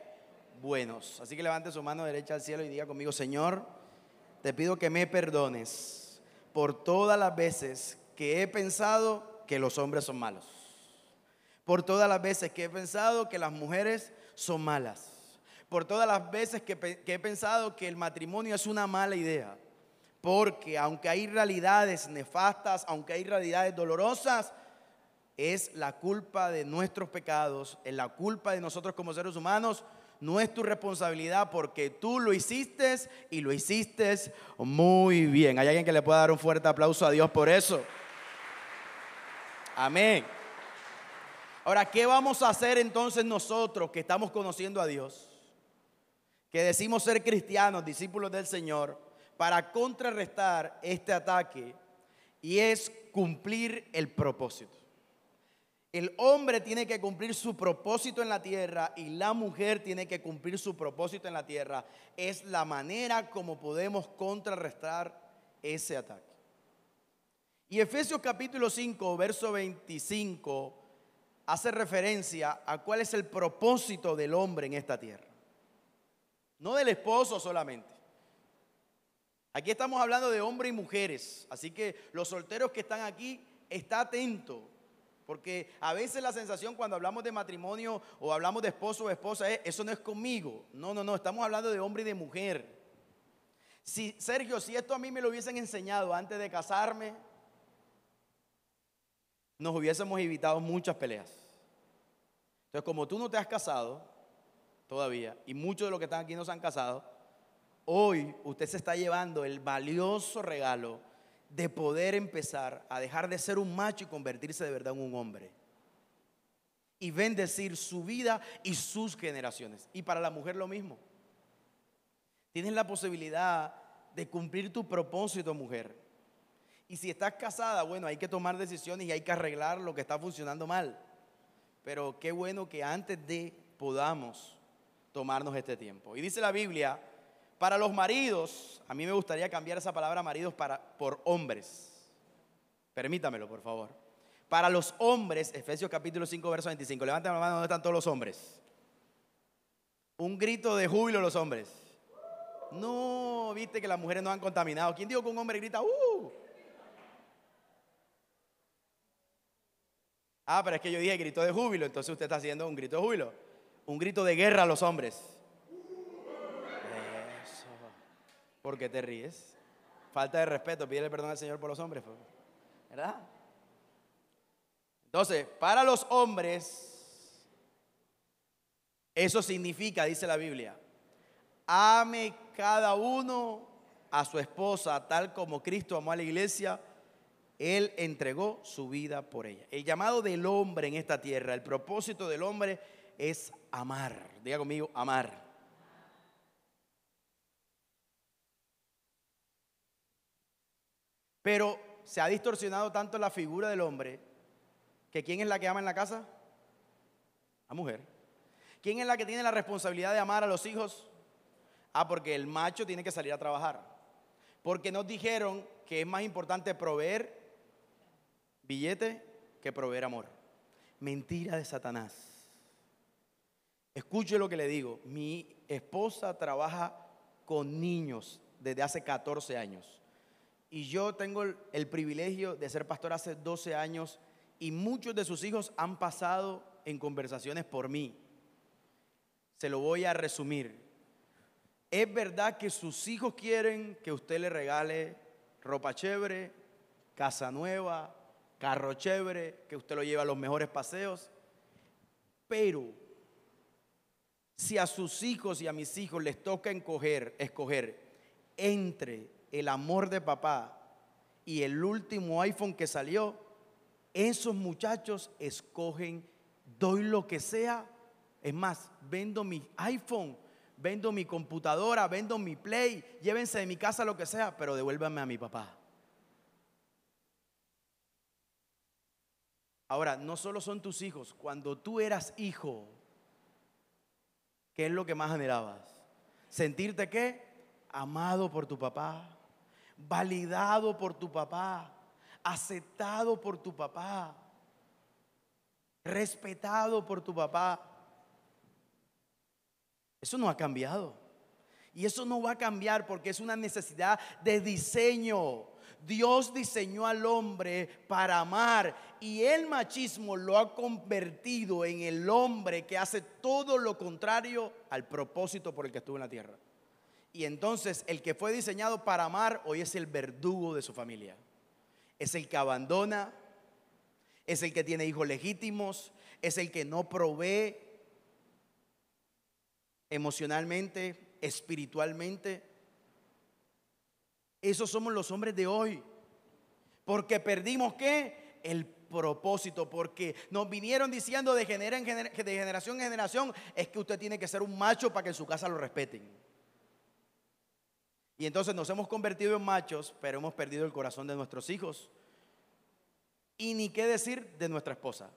Buenos. Así que levante su mano derecha al cielo y diga conmigo, Señor, te pido que me perdones por todas las veces que he pensado que los hombres son malos por todas las veces que he pensado que las mujeres son malas. Por todas las veces que, he pensado que el matrimonio es una mala idea. Porque aunque hay realidades nefastas, aunque hay realidades dolorosas, es la culpa de nuestros pecados, es la culpa de nosotros como seres humanos. No es tu responsabilidad porque tú lo hiciste y lo hiciste muy bien. ¿Hay alguien que le pueda dar un fuerte aplauso a Dios por eso? Amén. Ahora, ¿qué vamos a hacer entonces nosotros que estamos conociendo a Dios? Que decimos ser cristianos, discípulos del Señor, para contrarrestar este ataque y es cumplir el propósito. El hombre tiene que cumplir su propósito en la tierra y la mujer tiene que cumplir su propósito en la tierra. Es la manera como podemos contrarrestar ese ataque. Y Efesios capítulo 5, verso 25 hace referencia a cuál es el propósito del hombre en esta tierra. No del esposo solamente. Aquí estamos hablando de hombres y mujeres, así que los solteros que están aquí, está atento, porque a veces la sensación cuando hablamos de matrimonio o hablamos de esposo o esposa es, eso no es conmigo. No, no, no, estamos hablando de hombre y de mujer. Si, Sergio, si esto a mí me lo hubiesen enseñado antes de casarme, nos hubiésemos evitado muchas peleas. Entonces, como tú no te has casado todavía, y muchos de los que están aquí no se han casado, hoy usted se está llevando el valioso regalo de poder empezar a dejar de ser un macho y convertirse de verdad en un hombre. Y bendecir su vida y sus generaciones. Y para la mujer lo mismo. Tienes la posibilidad de cumplir tu propósito, mujer. Y si estás casada, bueno, hay que tomar decisiones y hay que arreglar lo que está funcionando mal. Pero qué bueno que antes de podamos tomarnos este tiempo. Y dice la Biblia, para los maridos, a mí me gustaría cambiar esa palabra maridos para, por hombres. Permítamelo, por favor. Para los hombres, Efesios capítulo 5, verso 25. Levanten la mano, ¿dónde están todos los hombres? Un grito de júbilo los hombres. No, viste que las mujeres no han contaminado. ¿Quién dijo que un hombre grita, uh? Ah, pero es que yo dije grito de júbilo, entonces usted está haciendo un grito de júbilo. Un grito de guerra a los hombres. Eso. ¿Por qué te ríes? Falta de respeto, pídele perdón al Señor por los hombres. ¿Verdad? Entonces, para los hombres, eso significa, dice la Biblia, ame cada uno a su esposa tal como Cristo amó a la iglesia. Él entregó su vida por ella. El llamado del hombre en esta tierra, el propósito del hombre es amar. Diga conmigo, amar. Pero se ha distorsionado tanto la figura del hombre que ¿quién es la que ama en la casa? La mujer. ¿Quién es la que tiene la responsabilidad de amar a los hijos? Ah, porque el macho tiene que salir a trabajar. Porque nos dijeron que es más importante proveer billete que proveer amor. Mentira de Satanás. Escuche lo que le digo. Mi esposa trabaja con niños desde hace 14 años. Y yo tengo el, privilegio de ser pastor hace 12 años y muchos de sus hijos han pasado en conversaciones por mí. Se lo voy a resumir. Es verdad que sus hijos quieren que usted le regale ropa chévere, casa nueva, carro chévere, que usted lo lleve a los mejores paseos. Pero si a sus hijos y a mis hijos les toca escoger, escoger entre el amor de papá y el último iPhone que salió, esos muchachos escogen, doy lo que sea. Es más, vendo mi iPhone, vendo mi computadora, vendo mi Play, llévense de mi casa lo que sea, pero devuélvanme a mi papá. Ahora, no solo son tus hijos, cuando tú eras hijo, ¿qué es lo que más anhelabas? Sentirte qué? Amado por tu papá, validado por tu papá, aceptado por tu papá, respetado por tu papá. Eso no ha cambiado. Y eso no va a cambiar porque es una necesidad de diseño. Dios diseñó al hombre para amar y el machismo lo ha convertido en el hombre que hace todo lo contrario al propósito por el que estuvo en la tierra. Y entonces el que fue diseñado para amar hoy es el verdugo de su familia. Es el que abandona, es el que tiene hijos legítimos, es el que no provee emocionalmente, espiritualmente. Esos somos los hombres de hoy. Porque perdimos qué? El propósito. Porque nos vinieron diciendo de, genera en de generación en generación es que usted tiene que ser un macho para que en su casa lo respeten. Y entonces nos hemos convertido en machos, pero hemos perdido el corazón de nuestros hijos. Y ni qué decir de nuestra esposa.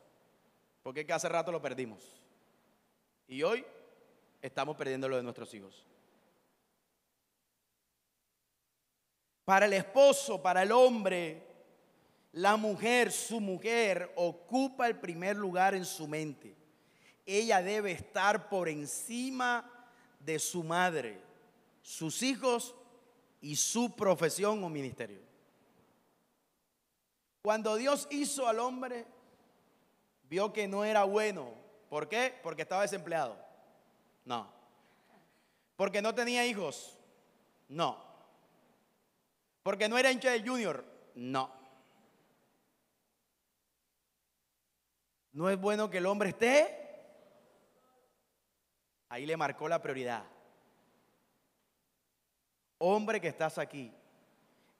Porque es que hace rato lo perdimos. Y hoy estamos perdiendo lo de nuestros hijos. Para el esposo, para el hombre, la mujer, su mujer, ocupa el primer lugar en su mente. Ella debe estar por encima de su madre, sus hijos y su profesión o ministerio. Cuando Dios hizo al hombre, vio que no era bueno. ¿Por qué? Porque estaba desempleado. No. Porque no tenía hijos. No. Porque no era hincha del Junior. No. No es bueno que el hombre esté. Ahí le marcó la prioridad. Hombre que estás aquí,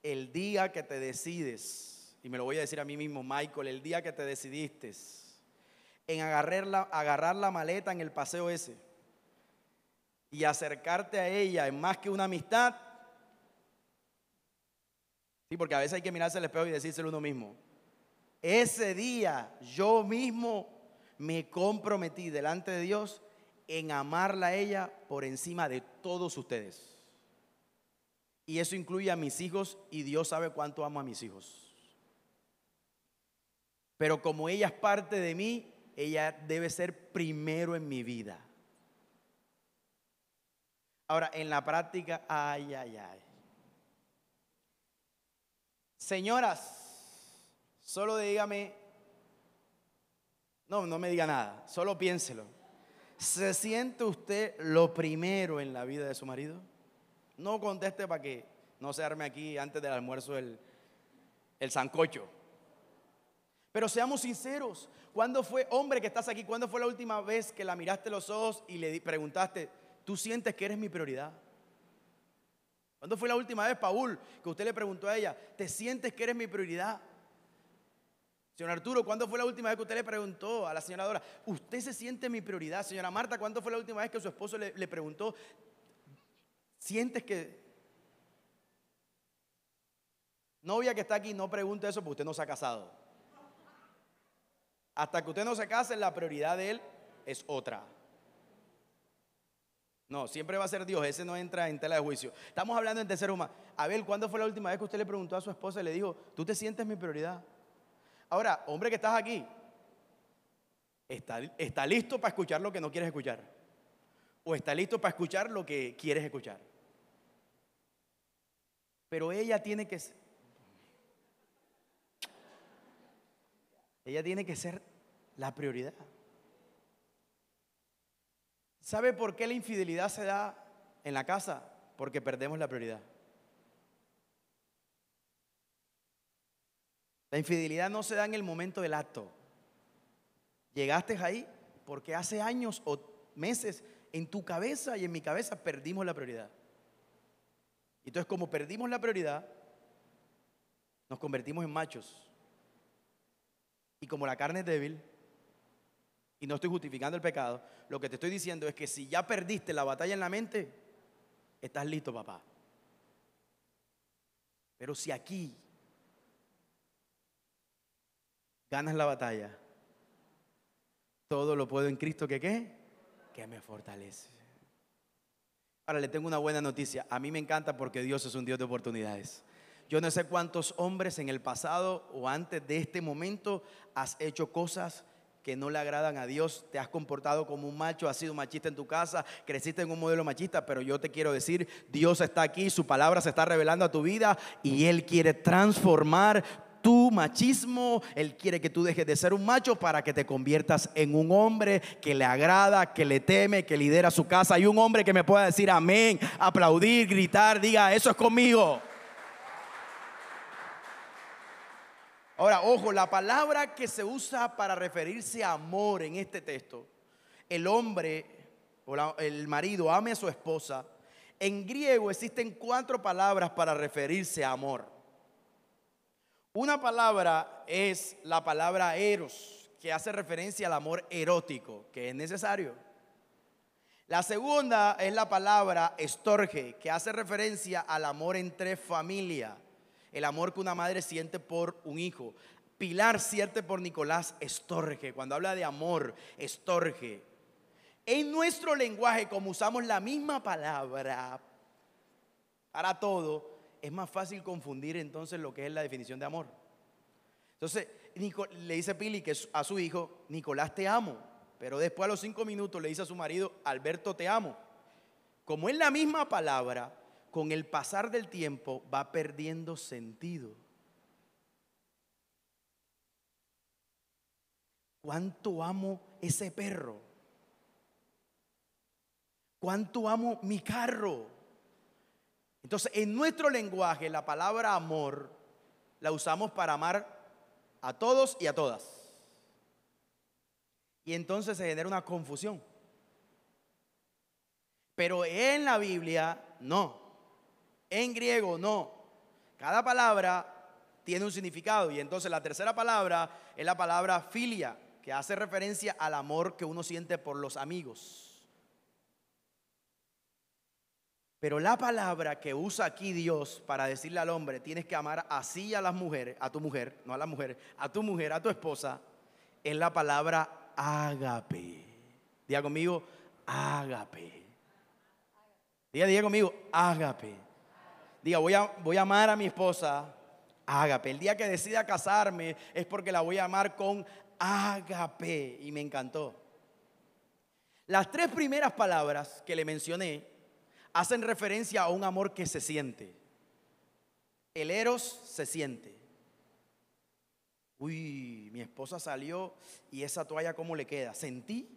el día que te decides, y me lo voy a decir a mí mismo, Michael, el día que te decidiste en agarrar la, agarrar la maleta en el paseo ese y acercarte a ella en más que una amistad, sí, porque a veces hay que mirarse al espejo y decírselo uno mismo. Ese día yo mismo me comprometí delante de Dios en amarla a ella por encima de todos ustedes. Y eso incluye a mis hijos y Dios sabe cuánto amo a mis hijos. Pero como ella es parte de mí, ella debe ser primero en mi vida. Ahora, en la práctica, ay, ay, ay. Señoras, solo dígame No, no me diga nada, solo piénselo. ¿Se siente usted lo primero en la vida de su marido? No conteste para que no se arme aquí antes del almuerzo el, el sancocho. Pero seamos sinceros, ¿cuándo fue, hombre que estás aquí, cuándo fue la última vez que la miraste los ojos y le preguntaste, ¿tú sientes que eres mi prioridad? ¿Cuándo fue la última vez, Paul, que usted le preguntó a ella, ¿te sientes que eres mi prioridad? Señor Arturo, ¿cuándo fue la última vez que usted le preguntó a la señora Dora, ¿usted se siente mi prioridad? Señora Marta, ¿cuándo fue la última vez que su esposo le, le preguntó, ¿sientes que... Novia que está aquí, no pregunte eso porque usted no se ha casado. Hasta que usted no se case, la prioridad de él es otra. No, siempre va a ser Dios, ese no entra en tela de juicio. Estamos hablando en tercer humano. Abel, ¿cuándo fue la última vez que usted le preguntó a su esposa y le dijo, tú te sientes mi prioridad? Ahora, hombre que estás aquí, ¿está, está listo para escuchar lo que no quieres escuchar? ¿O está listo para escuchar lo que quieres escuchar? Pero ella tiene que Ella tiene que ser la prioridad. ¿Sabe por qué la infidelidad se da en la casa? Porque perdemos la prioridad. La infidelidad no se da en el momento del acto. Llegaste ahí porque hace años o meses en tu cabeza y en mi cabeza perdimos la prioridad. Entonces como perdimos la prioridad, nos convertimos en machos. Y como la carne es débil, y no estoy justificando el pecado, lo que te estoy diciendo es que si ya perdiste la batalla en la mente, estás listo, papá. Pero si aquí ganas la batalla, todo lo puedo en Cristo que qué? Que me fortalece. Ahora le tengo una buena noticia. A mí me encanta porque Dios es un Dios de oportunidades. Yo no sé cuántos hombres en el pasado o antes de este momento has hecho cosas que no le agradan a Dios, te has comportado como un macho, has sido machista en tu casa, creciste en un modelo machista, pero yo te quiero decir, Dios está aquí, su palabra se está revelando a tu vida y Él quiere transformar tu machismo, Él quiere que tú dejes de ser un macho para que te conviertas en un hombre que le agrada, que le teme, que lidera su casa. Hay un hombre que me pueda decir amén, aplaudir, gritar, diga, eso es conmigo. Ahora, ojo, la palabra que se usa para referirse a amor en este texto, el hombre o el marido ame a su esposa, en griego existen cuatro palabras para referirse a amor. Una palabra es la palabra eros, que hace referencia al amor erótico, que es necesario. La segunda es la palabra estorge, que hace referencia al amor entre familia el amor que una madre siente por un hijo. Pilar siente por Nicolás estorge. Cuando habla de amor, estorge. En nuestro lenguaje, como usamos la misma palabra para todo, es más fácil confundir entonces lo que es la definición de amor. Entonces, le dice Pili que a su hijo, Nicolás te amo. Pero después a los cinco minutos le dice a su marido, Alberto te amo. Como es la misma palabra, con el pasar del tiempo va perdiendo sentido. ¿Cuánto amo ese perro? ¿Cuánto amo mi carro? Entonces, en nuestro lenguaje, la palabra amor la usamos para amar a todos y a todas. Y entonces se genera una confusión. Pero en la Biblia, no. En griego no. Cada palabra tiene un significado y entonces la tercera palabra es la palabra filia, que hace referencia al amor que uno siente por los amigos. Pero la palabra que usa aquí Dios para decirle al hombre, tienes que amar así a las mujeres, a tu mujer, no a la mujer, a tu mujer, a tu esposa, es la palabra ágape. Diga conmigo, ágape. Diga, diga conmigo, ágape diga, voy a, voy a amar a mi esposa, ágape. El día que decida casarme es porque la voy a amar con ágape. Y me encantó. Las tres primeras palabras que le mencioné hacen referencia a un amor que se siente. El eros se siente. Uy, mi esposa salió y esa toalla cómo le queda. Sentí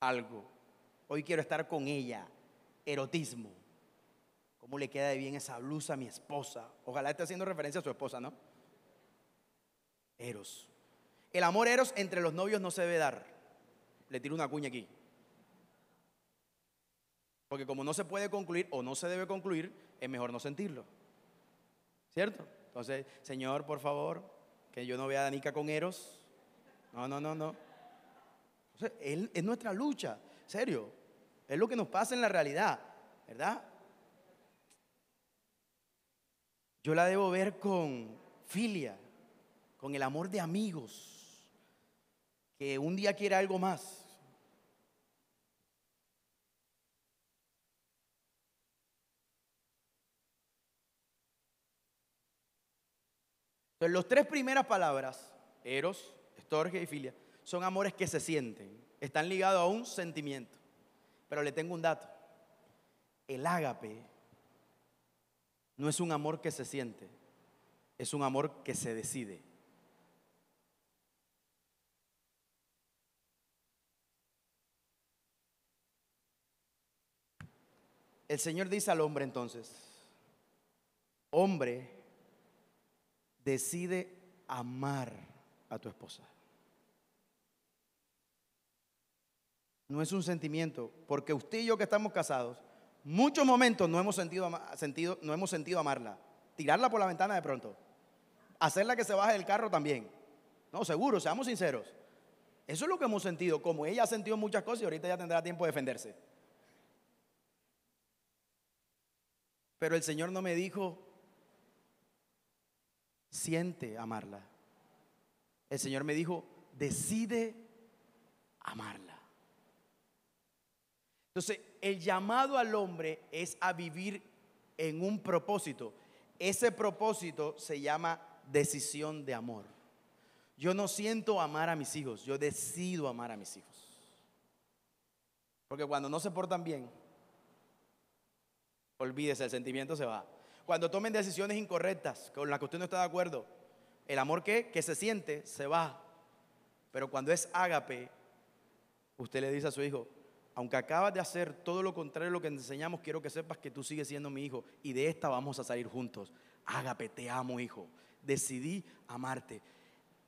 algo. Hoy quiero estar con ella. Erotismo. ¿Cómo le queda de bien esa blusa a mi esposa? Ojalá esté haciendo referencia a su esposa, ¿no? Eros. El amor eros entre los novios no se debe dar. Le tiro una cuña aquí. Porque como no se puede concluir o no se debe concluir, es mejor no sentirlo. ¿Cierto? Entonces, Señor, por favor, que yo no vea a Danica con Eros. No, no, no, no. es nuestra lucha, serio. Es lo que nos pasa en la realidad, ¿verdad? Yo la debo ver con filia, con el amor de amigos, que un día quiere algo más. Entonces, las tres primeras palabras, eros, estorge y filia, son amores que se sienten, están ligados a un sentimiento. Pero le tengo un dato. El ágape no es un amor que se siente, es un amor que se decide. El Señor dice al hombre entonces, hombre, decide amar a tu esposa. No es un sentimiento, porque usted y yo que estamos casados, muchos momentos no hemos sentido, no hemos sentido amarla. Tirarla por la ventana de pronto. Hacerla que se baje del carro también. No, seguro, seamos sinceros. Eso es lo que hemos sentido. Como ella ha sentido muchas cosas y ahorita ya tendrá tiempo de defenderse. Pero el Señor no me dijo, siente amarla. El Señor me dijo, decide amarla. Entonces, el llamado al hombre es a vivir en un propósito. Ese propósito se llama decisión de amor. Yo no siento amar a mis hijos, yo decido amar a mis hijos. Porque cuando no se portan bien, olvídese, el sentimiento se va. Cuando tomen decisiones incorrectas con las que usted no está de acuerdo, el amor que, que se siente se va. Pero cuando es ágape, usted le dice a su hijo, aunque acabas de hacer todo lo contrario a lo que enseñamos, quiero que sepas que tú sigues siendo mi hijo y de esta vamos a salir juntos. Ágape, te amo, hijo. Decidí amarte.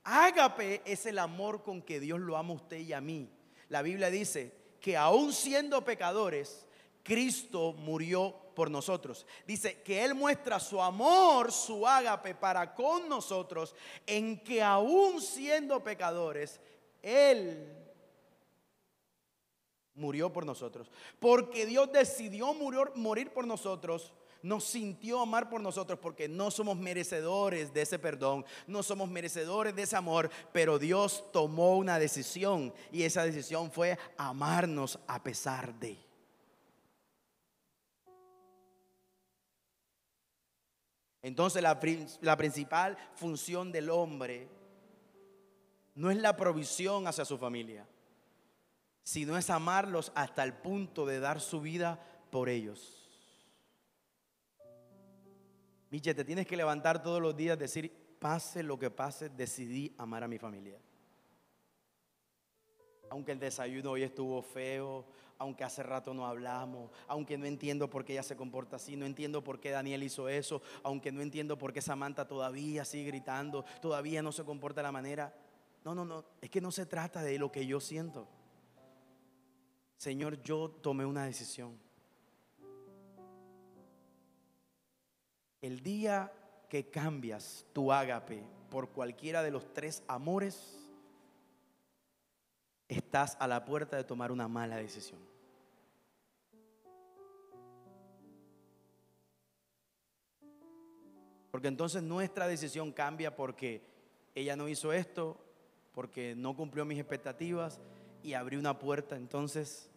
Ágape es el amor con que Dios lo ama a usted y a mí. La Biblia dice que aún siendo pecadores, Cristo murió por nosotros. Dice que Él muestra su amor, su ágape para con nosotros, en que aún siendo pecadores, Él murió por nosotros. Porque Dios decidió morir, por nosotros, nos sintió amar por nosotros porque no somos merecedores de ese perdón, no somos merecedores de ese amor, pero Dios tomó una decisión y esa decisión fue amarnos a pesar de. Entonces la, la principal función del hombre no es la provisión hacia su familia sino es amarlos hasta el punto de dar su vida por ellos. Miche, te tienes que levantar todos los días, decir, pase lo que pase, decidí amar a mi familia. Aunque el desayuno hoy estuvo feo, aunque hace rato no hablamos, aunque no entiendo por qué ella se comporta así, no entiendo por qué Daniel hizo eso, aunque no entiendo por qué Samantha todavía sigue gritando, todavía no se comporta de la manera. No, no, no, es que no se trata de lo que yo siento. Señor, yo tomé una decisión. El día que cambias tu ágape por cualquiera de los tres amores, estás a la puerta de tomar una mala decisión. Porque entonces nuestra decisión cambia porque ella no hizo esto, porque no cumplió mis expectativas y abrió una puerta entonces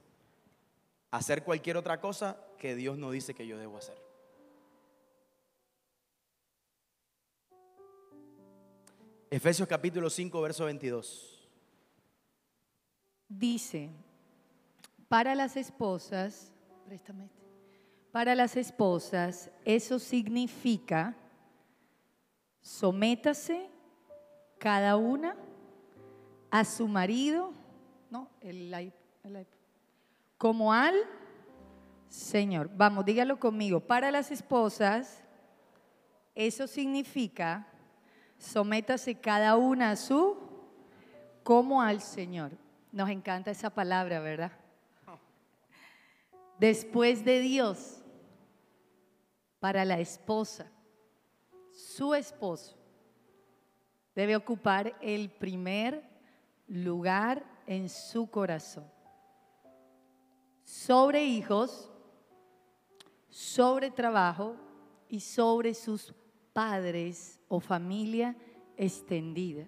hacer cualquier otra cosa que Dios no dice que yo debo hacer. Efesios capítulo 5, verso 22. Dice, para las esposas, este. para las esposas eso significa sométase cada una a su marido, no, el, el como al Señor. Vamos, dígalo conmigo. Para las esposas, eso significa, sométase cada una a su, como al Señor. Nos encanta esa palabra, ¿verdad? Después de Dios, para la esposa, su esposo debe ocupar el primer lugar en su corazón. Sobre hijos, sobre trabajo y sobre sus padres o familia extendida.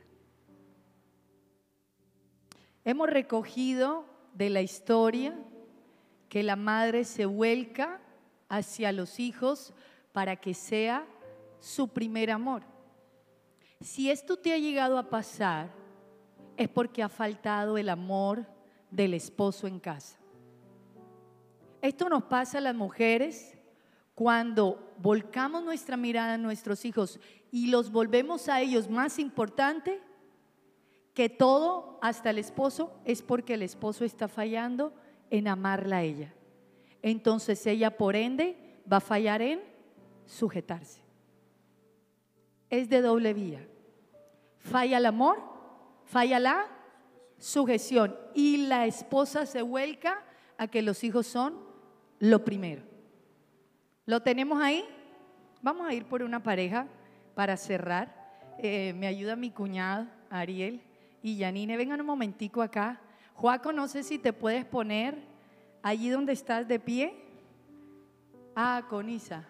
Hemos recogido de la historia que la madre se vuelca hacia los hijos para que sea su primer amor. Si esto te ha llegado a pasar, es porque ha faltado el amor del esposo en casa. Esto nos pasa a las mujeres cuando volcamos nuestra mirada en nuestros hijos y los volvemos a ellos más importante que todo, hasta el esposo, es porque el esposo está fallando en amarla a ella. Entonces ella, por ende, va a fallar en sujetarse. Es de doble vía. Falla el amor, falla la sujeción y la esposa se vuelca a que los hijos son lo primero. ¿Lo tenemos ahí? Vamos a ir por una pareja para cerrar. Eh, me ayuda mi cuñado, Ariel y Yanine. Vengan un momentico acá. Joaco, no sé si te puedes poner allí donde estás de pie. Ah, con Isa.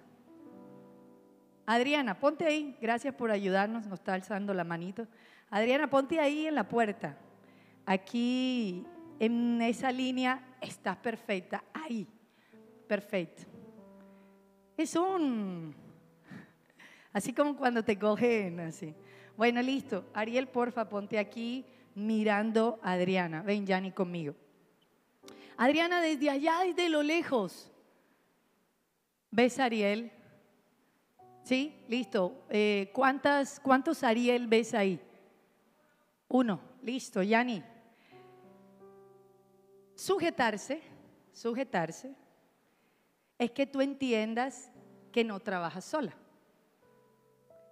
Adriana, ponte ahí. Gracias por ayudarnos. Nos está alzando la manito. Adriana, ponte ahí en la puerta. Aquí, en esa línea, estás perfecta. Ahí. Perfecto. Es un... Así como cuando te cogen así. Bueno, listo. Ariel, porfa, ponte aquí mirando a Adriana. Ven, Yanni, conmigo. Adriana, desde allá, desde lo lejos. ¿Ves a Ariel? ¿Sí? Listo. Eh, ¿cuántas, ¿Cuántos Ariel ves ahí? Uno. Listo, Yanni. Sujetarse, sujetarse, es que tú entiendas que no trabajas sola,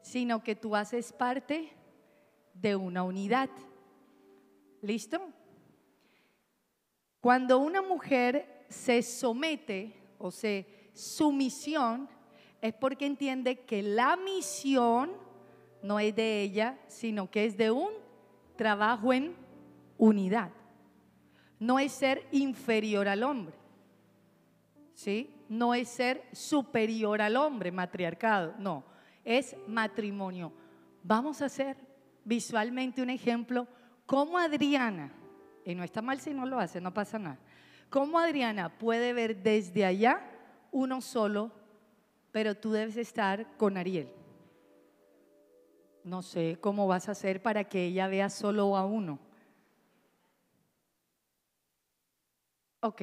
sino que tú haces parte de una unidad. ¿Listo? Cuando una mujer se somete o se sumisión, es porque entiende que la misión no es de ella, sino que es de un trabajo en unidad. No es ser inferior al hombre. ¿Sí? No es ser superior al hombre, matriarcado. No, es matrimonio. Vamos a hacer visualmente un ejemplo cómo Adriana, y no está mal si no lo hace, no pasa nada, cómo Adriana puede ver desde allá uno solo, pero tú debes estar con Ariel. No sé cómo vas a hacer para que ella vea solo a uno. Ok.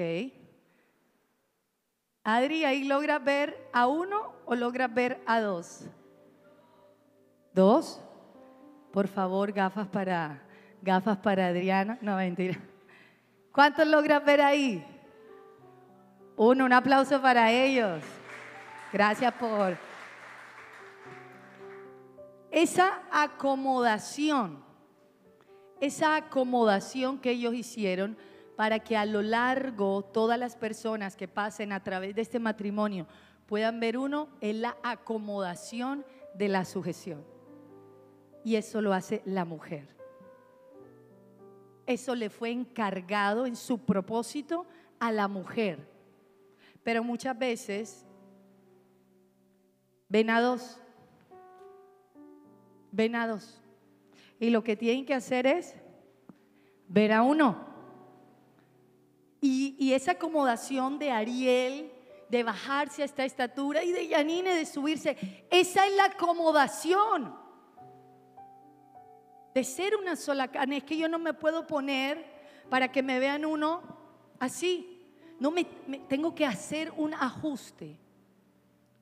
Adri, ¿ahí logras ver a uno o logras ver a dos? ¿Dos? Por favor, gafas para, gafas para Adriana. No, mentira. ¿Cuántos logras ver ahí? Uno, un aplauso para ellos. Gracias por esa acomodación, esa acomodación que ellos hicieron para que a lo largo todas las personas que pasen a través de este matrimonio puedan ver uno en la acomodación de la sujeción. Y eso lo hace la mujer. Eso le fue encargado en su propósito a la mujer. Pero muchas veces ven a dos, ven a dos. Y lo que tienen que hacer es ver a uno. Y, y esa acomodación de Ariel, de bajarse a esta estatura, y de Yanine de subirse, esa es la acomodación de ser una sola carne. Es que yo no me puedo poner para que me vean uno así. No me- tengo que hacer un ajuste.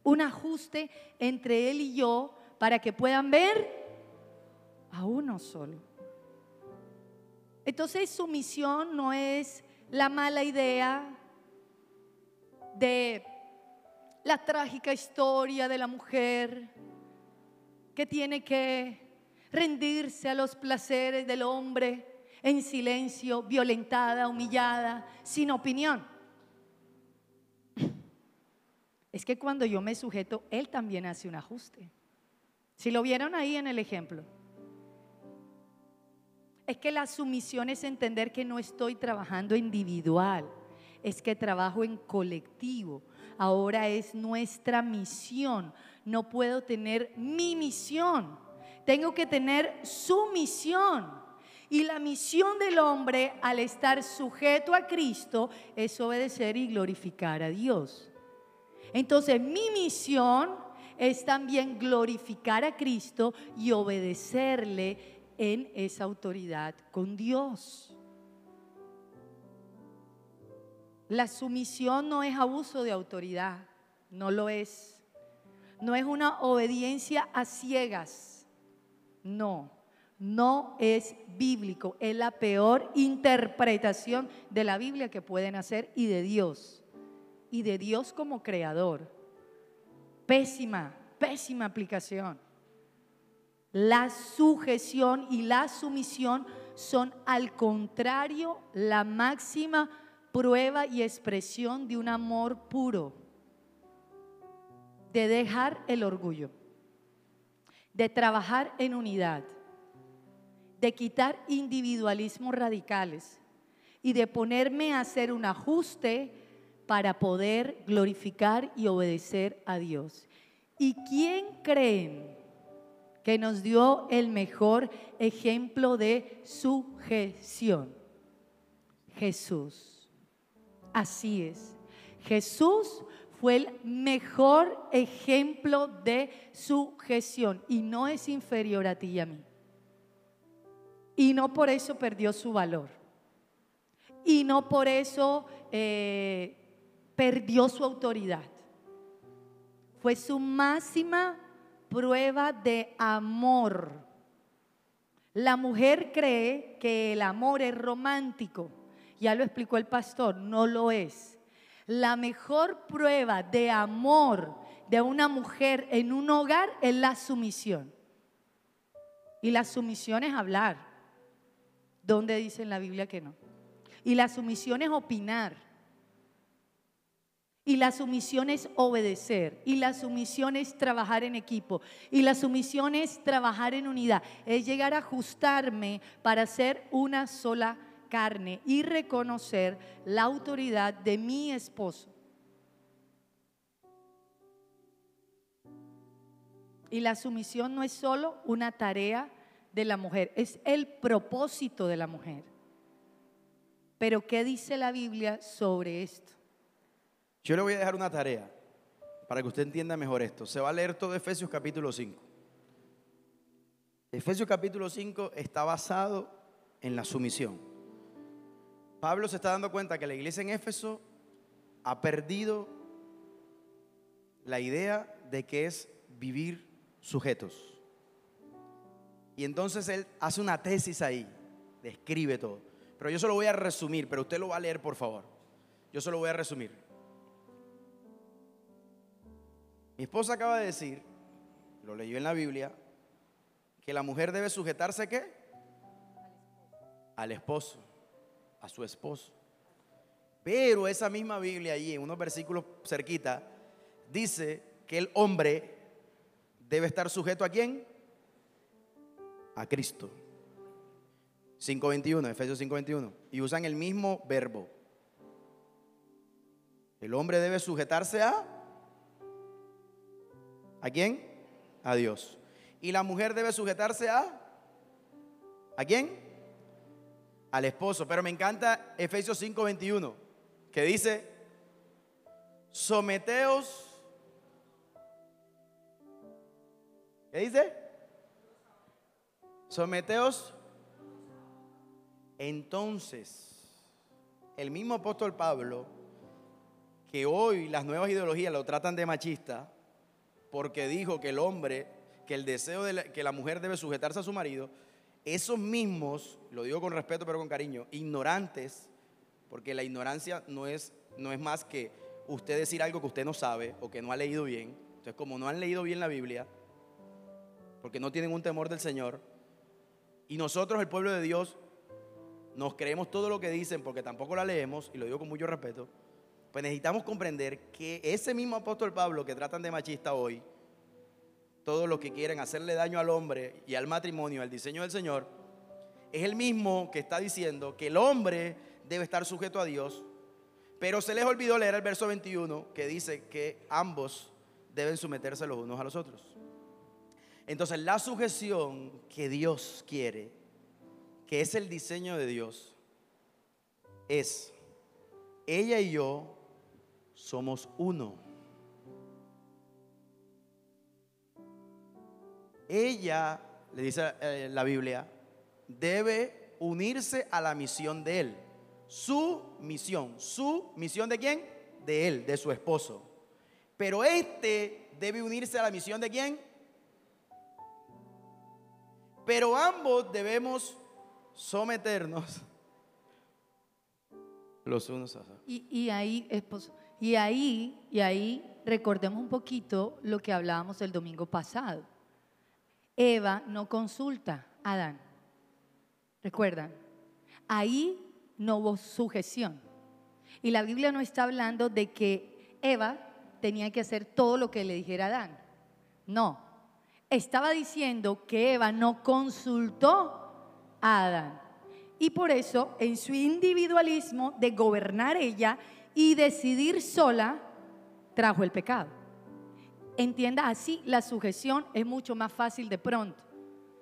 Un ajuste entre él y yo para que puedan ver a uno solo. Entonces sumisión no es la mala idea de la trágica historia de la mujer que tiene que rendirse a los placeres del hombre en silencio, violentada, humillada, sin opinión. Es que cuando yo me sujeto, él también hace un ajuste. Si lo vieron ahí en el ejemplo. Es que la sumisión es entender que no estoy trabajando individual, es que trabajo en colectivo. Ahora es nuestra misión. No puedo tener mi misión. Tengo que tener su misión. Y la misión del hombre al estar sujeto a Cristo es obedecer y glorificar a Dios. Entonces mi misión es también glorificar a Cristo y obedecerle en esa autoridad con Dios. La sumisión no es abuso de autoridad, no lo es. No es una obediencia a ciegas, no, no es bíblico, es la peor interpretación de la Biblia que pueden hacer y de Dios, y de Dios como creador. Pésima, pésima aplicación. La sujeción y la sumisión son al contrario la máxima prueba y expresión de un amor puro, de dejar el orgullo, de trabajar en unidad, de quitar individualismos radicales y de ponerme a hacer un ajuste para poder glorificar y obedecer a Dios. ¿Y quién creen que nos dio el mejor ejemplo de sujeción? Jesús. Así es. Jesús fue el mejor ejemplo de sujeción y no es inferior a ti y a mí. Y no por eso perdió su valor. Y no por eso eh, perdió su autoridad. Fue su máxima prueba de amor. La mujer cree que el amor es romántico ya lo explicó el pastor, no lo es. La mejor prueba de amor de una mujer en un hogar es la sumisión. Y la sumisión es hablar. ¿Dónde dice en la Biblia que no? Y la sumisión es opinar. Y la sumisión es obedecer. Y la sumisión es trabajar en equipo. Y la sumisión es trabajar en unidad. Es llegar a ajustarme para ser una sola carne y reconocer la autoridad de mi esposo. Y la sumisión no es solo una tarea de la mujer, es el propósito de la mujer. Pero ¿qué dice la Biblia sobre esto? Yo le voy a dejar una tarea para que usted entienda mejor esto. Se va a leer todo Efesios capítulo 5. Efesios capítulo 5 está basado en la sumisión. Pablo se está dando cuenta que la iglesia en Éfeso ha perdido la idea de que es vivir sujetos. Y entonces él hace una tesis ahí, describe todo. Pero yo se lo voy a resumir, pero usted lo va a leer por favor. Yo se lo voy a resumir. Mi esposa acaba de decir, lo leyó en la Biblia, que la mujer debe sujetarse ¿qué? Al esposo a su esposo. Pero esa misma Biblia allí, en unos versículos cerquita, dice que el hombre debe estar sujeto a quién? A Cristo. 5.21, Efesios 5.21. Y usan el mismo verbo. El hombre debe sujetarse a... ¿A quién? A Dios. Y la mujer debe sujetarse a... ¿A quién? al esposo. Pero me encanta Efesios 5:21, que dice, someteos. ¿Qué dice? Someteos. Entonces, el mismo apóstol Pablo, que hoy las nuevas ideologías lo tratan de machista, porque dijo que el hombre, que el deseo de la, que la mujer debe sujetarse a su marido, esos mismos, lo digo con respeto pero con cariño, ignorantes, porque la ignorancia no es, no es más que usted decir algo que usted no sabe o que no ha leído bien. Entonces, como no han leído bien la Biblia, porque no tienen un temor del Señor, y nosotros, el pueblo de Dios, nos creemos todo lo que dicen porque tampoco la leemos, y lo digo con mucho respeto, pues necesitamos comprender que ese mismo apóstol Pablo que tratan de machista hoy, todos los que quieren hacerle daño al hombre y al matrimonio, al diseño del Señor, es el mismo que está diciendo que el hombre debe estar sujeto a Dios, pero se les olvidó leer el verso 21 que dice que ambos deben someterse los unos a los otros. Entonces la sujeción que Dios quiere, que es el diseño de Dios, es ella y yo somos uno. Ella, le dice eh, la Biblia, debe unirse a la misión de él. Su misión. ¿Su misión de quién? De él, de su esposo. Pero este debe unirse a la misión de quién? Pero ambos debemos someternos los unos a los otros. Y, y ahí, esposo, y ahí, y ahí recordemos un poquito lo que hablábamos el domingo pasado. Eva no consulta a Adán. ¿Recuerdan? Ahí no hubo sujeción. Y la Biblia no está hablando de que Eva tenía que hacer todo lo que le dijera Adán. No. Estaba diciendo que Eva no consultó a Adán. Y por eso, en su individualismo de gobernar ella y decidir sola, trajo el pecado. Entienda, así la sujeción es mucho más fácil de pronto.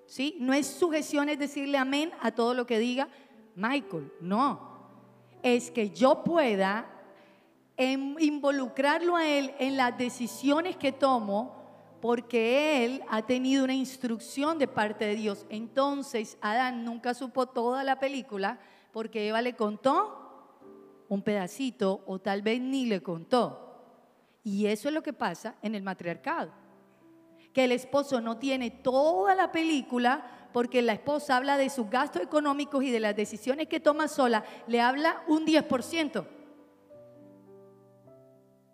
¿Sí? No es sujeción, es decirle amén a todo lo que diga Michael, no. Es que yo pueda involucrarlo a él en las decisiones que tomo porque él ha tenido una instrucción de parte de Dios. Entonces, Adán nunca supo toda la película porque Eva le contó un pedacito o tal vez ni le contó. Y eso es lo que pasa en el matriarcado. Que el esposo no tiene toda la película porque la esposa habla de sus gastos económicos y de las decisiones que toma sola, le habla un 10%.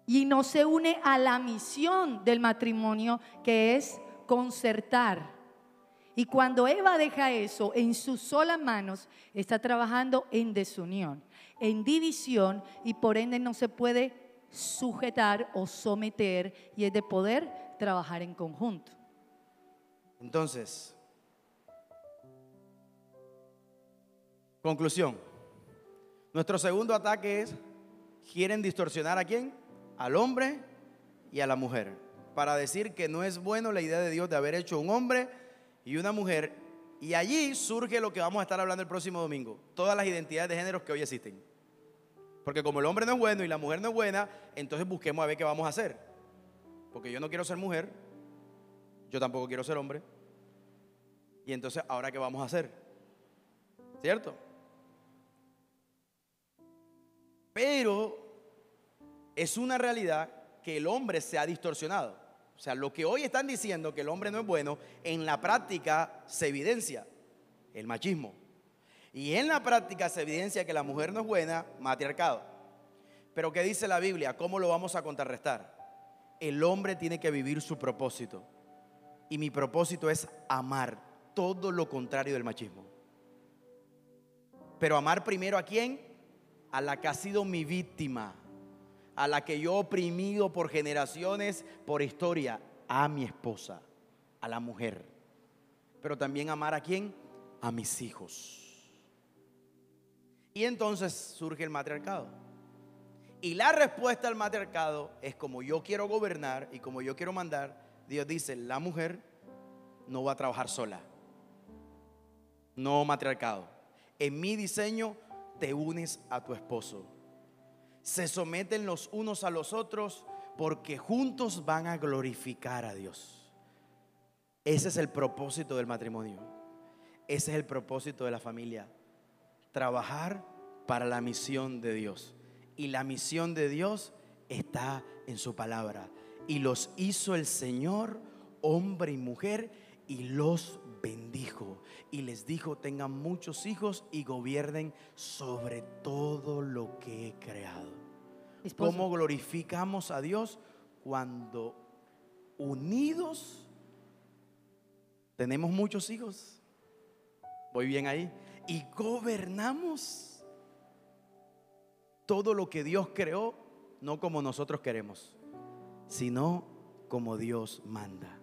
Y no se une a la misión del matrimonio que es concertar. Y cuando Eva deja eso en sus solas manos, está trabajando en desunión, en división y por ende no se puede sujetar o someter y es de poder trabajar en conjunto. Entonces, conclusión. Nuestro segundo ataque es, quieren distorsionar a quién? Al hombre y a la mujer. Para decir que no es bueno la idea de Dios de haber hecho un hombre y una mujer. Y allí surge lo que vamos a estar hablando el próximo domingo. Todas las identidades de géneros que hoy existen. Porque como el hombre no es bueno y la mujer no es buena, entonces busquemos a ver qué vamos a hacer. Porque yo no quiero ser mujer, yo tampoco quiero ser hombre. Y entonces, ¿ahora qué vamos a hacer? ¿Cierto? Pero es una realidad que el hombre se ha distorsionado. O sea, lo que hoy están diciendo que el hombre no es bueno, en la práctica se evidencia el machismo. Y en la práctica se evidencia que la mujer no es buena, matriarcado. Pero ¿qué dice la Biblia? ¿Cómo lo vamos a contrarrestar? El hombre tiene que vivir su propósito. Y mi propósito es amar todo lo contrario del machismo. Pero amar primero a quién? A la que ha sido mi víctima, a la que yo he oprimido por generaciones, por historia, a mi esposa, a la mujer. Pero también amar a quién? A mis hijos. Y entonces surge el matriarcado. Y la respuesta al matriarcado es como yo quiero gobernar y como yo quiero mandar, Dios dice, la mujer no va a trabajar sola. No matriarcado. En mi diseño te unes a tu esposo. Se someten los unos a los otros porque juntos van a glorificar a Dios. Ese es el propósito del matrimonio. Ese es el propósito de la familia trabajar para la misión de Dios. Y la misión de Dios está en su palabra. Y los hizo el Señor hombre y mujer, y los bendijo. Y les dijo, tengan muchos hijos y gobiernen sobre todo lo que he creado. Esposo. ¿Cómo glorificamos a Dios? Cuando unidos tenemos muchos hijos. Voy bien ahí. Y gobernamos todo lo que Dios creó, no como nosotros queremos, sino como Dios manda.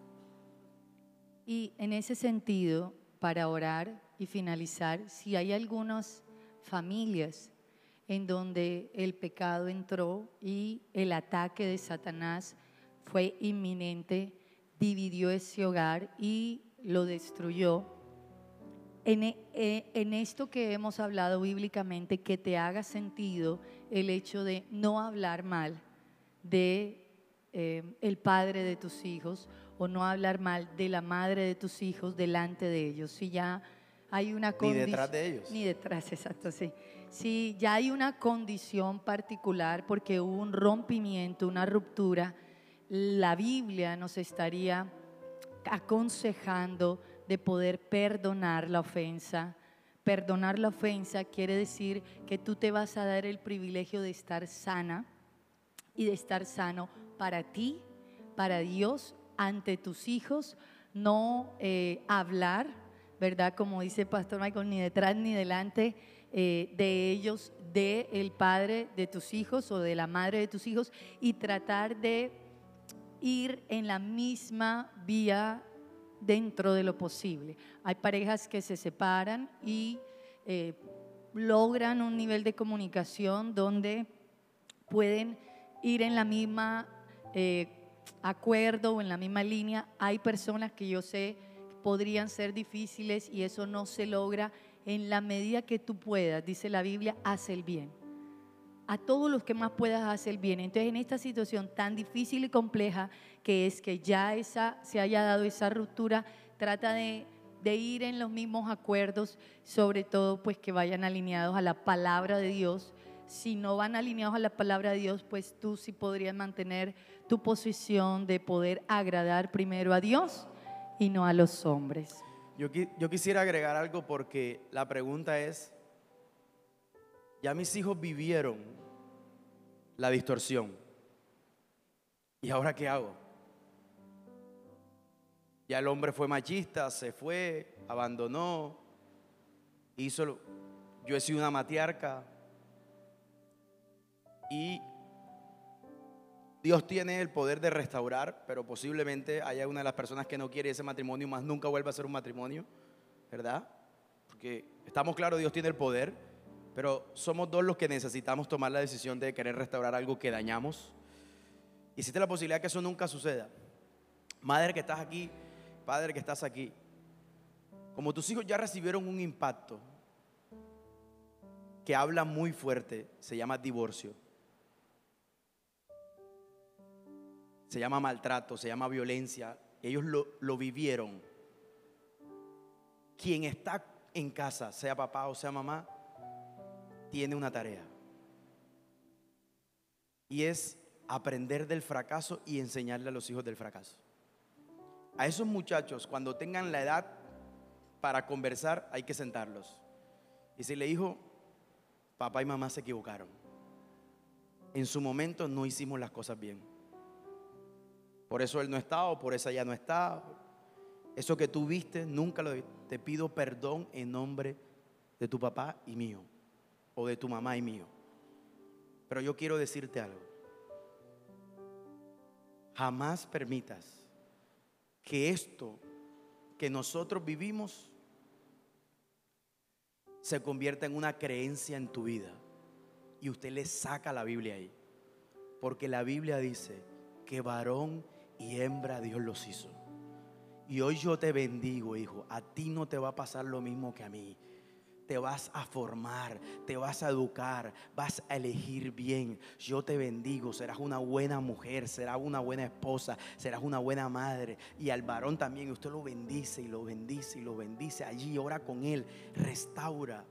Y en ese sentido, para orar y finalizar, si hay algunas familias en donde el pecado entró y el ataque de Satanás fue inminente, dividió ese hogar y lo destruyó. En, e- eh, en esto que hemos hablado bíblicamente, que te haga sentido el hecho de no hablar mal de eh, el padre de tus hijos o no hablar mal de la madre de tus hijos delante de ellos. Si ya hay una Ni condición. detrás de ellos. Ni detrás, exacto, sí. Si ya hay una condición particular porque hubo un rompimiento, una ruptura, la Biblia nos estaría aconsejando de poder perdonar la ofensa. Perdonar la ofensa quiere decir que tú te vas a dar el privilegio de estar sana y de estar sano para ti, para Dios, ante tus hijos, no eh, hablar, ¿verdad? Como dice Pastor Michael, ni detrás ni delante eh, de ellos, de el padre de tus hijos o de la madre de tus hijos, y tratar de ir en la misma vía dentro de lo posible. Hay parejas que se separan y eh, logran un nivel de comunicación donde pueden ir en la misma eh, acuerdo o en la misma línea. Hay personas que yo sé podrían ser difíciles y eso no se logra en la medida que tú puedas. Dice la Biblia, haz el bien. A todos los que más puedas hacer bien. Entonces, en esta situación tan difícil y compleja que es que ya esa, se haya dado esa ruptura, trata de, ir en los mismos acuerdos, sobre todo pues que vayan alineados a la palabra de Dios. Si no van alineados a la palabra de Dios, pues tú sí podrías mantener tu posición de poder agradar primero a Dios y no a los hombres. Yo quisiera agregar algo porque la pregunta es, ya mis hijos vivieron la distorsión. ¿Y ahora qué hago? Ya el hombre fue machista, se fue, abandonó, hizo, lo- yo he sido una matriarca y Dios tiene el poder de restaurar, pero posiblemente haya una de las personas que no quiere ese matrimonio más nunca vuelva a ser un matrimonio, ¿verdad? Porque estamos claros, Dios tiene el poder, pero somos dos los que necesitamos tomar la decisión de querer restaurar algo que dañamos. Y existe la posibilidad que eso nunca suceda. Madre que estás aquí, padre que estás aquí, como tus hijos ya recibieron un impacto que habla muy fuerte, se llama divorcio. se llama maltrato, se llama violencia. Ellos lo, lo vivieron. Quien está en casa, sea papá o sea mamá, tiene una tarea. Y es aprender del fracaso y enseñarle a los hijos del fracaso. A esos muchachos, cuando tengan la edad para conversar, hay que sentarlos. Y si le dijo, papá y mamá se equivocaron. En su momento no hicimos las cosas bien. Por eso él no está o por esa ya no está. Eso que tú viste, nunca lo Te pido perdón en nombre de tu papá y mío. O de tu mamá y mío. Pero yo quiero decirte algo. Jamás permitas que esto que nosotros vivimos se convierta en una creencia en tu vida. Y usted le saca la Biblia ahí. Porque la Biblia dice que varón y hembra Dios los hizo. Y hoy yo te bendigo, hijo. A ti no te va a pasar lo mismo que a mí. Te vas a formar, te vas a educar, vas a elegir bien. Yo te bendigo, serás una buena mujer, serás una buena esposa, serás una buena madre. Y al varón también, usted lo bendice y lo bendice y lo bendice. Allí ora con él, restaura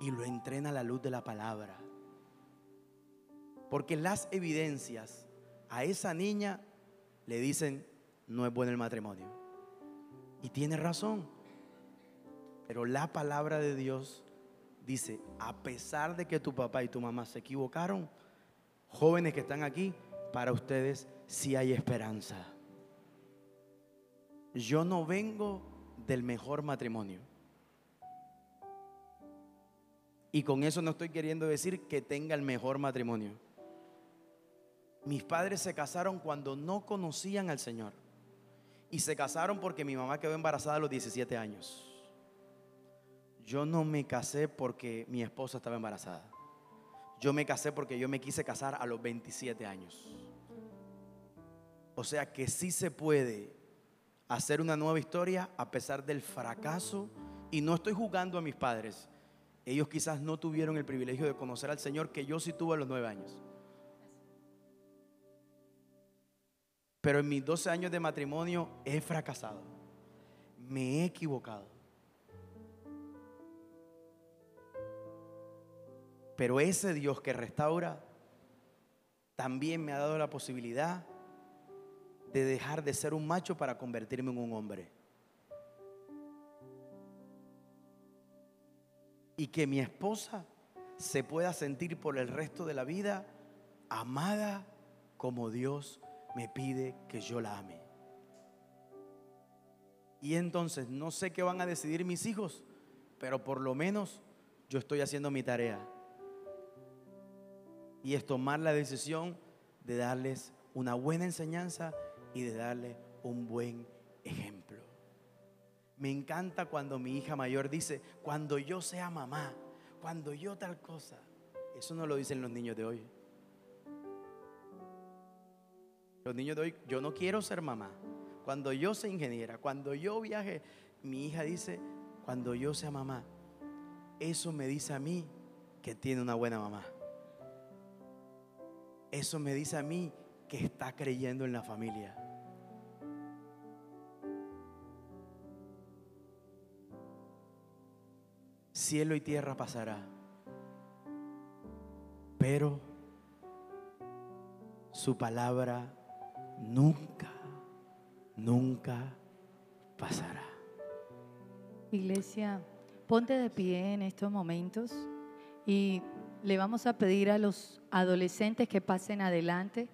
y lo entrena a la luz de la palabra. Porque las evidencias a esa niña le dicen, no es bueno el matrimonio. Y tiene razón. Pero la palabra de Dios dice, a pesar de que tu papá y tu mamá se equivocaron, jóvenes que están aquí, para ustedes sí hay esperanza. Yo no vengo del mejor matrimonio. Y con eso no estoy queriendo decir que tenga el mejor matrimonio. Mis padres se casaron cuando no conocían al Señor. Y se casaron porque mi mamá quedó embarazada a los 17 años. Yo no me casé porque mi esposa estaba embarazada. Yo me casé porque yo me quise casar a los 27 años. O sea que sí se puede hacer una nueva historia a pesar del fracaso. Y no estoy jugando a mis padres. Ellos quizás no tuvieron el privilegio de conocer al Señor que yo sí tuve a los nueve años. Pero en mis 12 años de matrimonio he fracasado. Me he equivocado. Pero ese Dios que restaura también me ha dado la posibilidad de dejar de ser un macho para convertirme en un hombre. Y que mi esposa se pueda sentir por el resto de la vida amada como Dios me pide que yo la ame. Y entonces no sé qué van a decidir mis hijos, pero por lo menos yo estoy haciendo mi tarea. Y es tomar la decisión de darles una buena enseñanza y de darle un buen ejemplo. Me encanta cuando mi hija mayor dice, cuando yo sea mamá, cuando yo tal cosa. Eso no lo dicen los niños de hoy. Los niños de hoy, yo no quiero ser mamá. Cuando yo sea ingeniera, cuando yo viaje, mi hija dice, cuando yo sea mamá, eso me dice a mí que tiene una buena mamá. Eso me dice a mí que está creyendo en la familia. Cielo y tierra pasará, pero su palabra nunca, nunca pasará. Iglesia, ponte de pie en estos momentos y le vamos a pedir a los adolescentes que pasen adelante.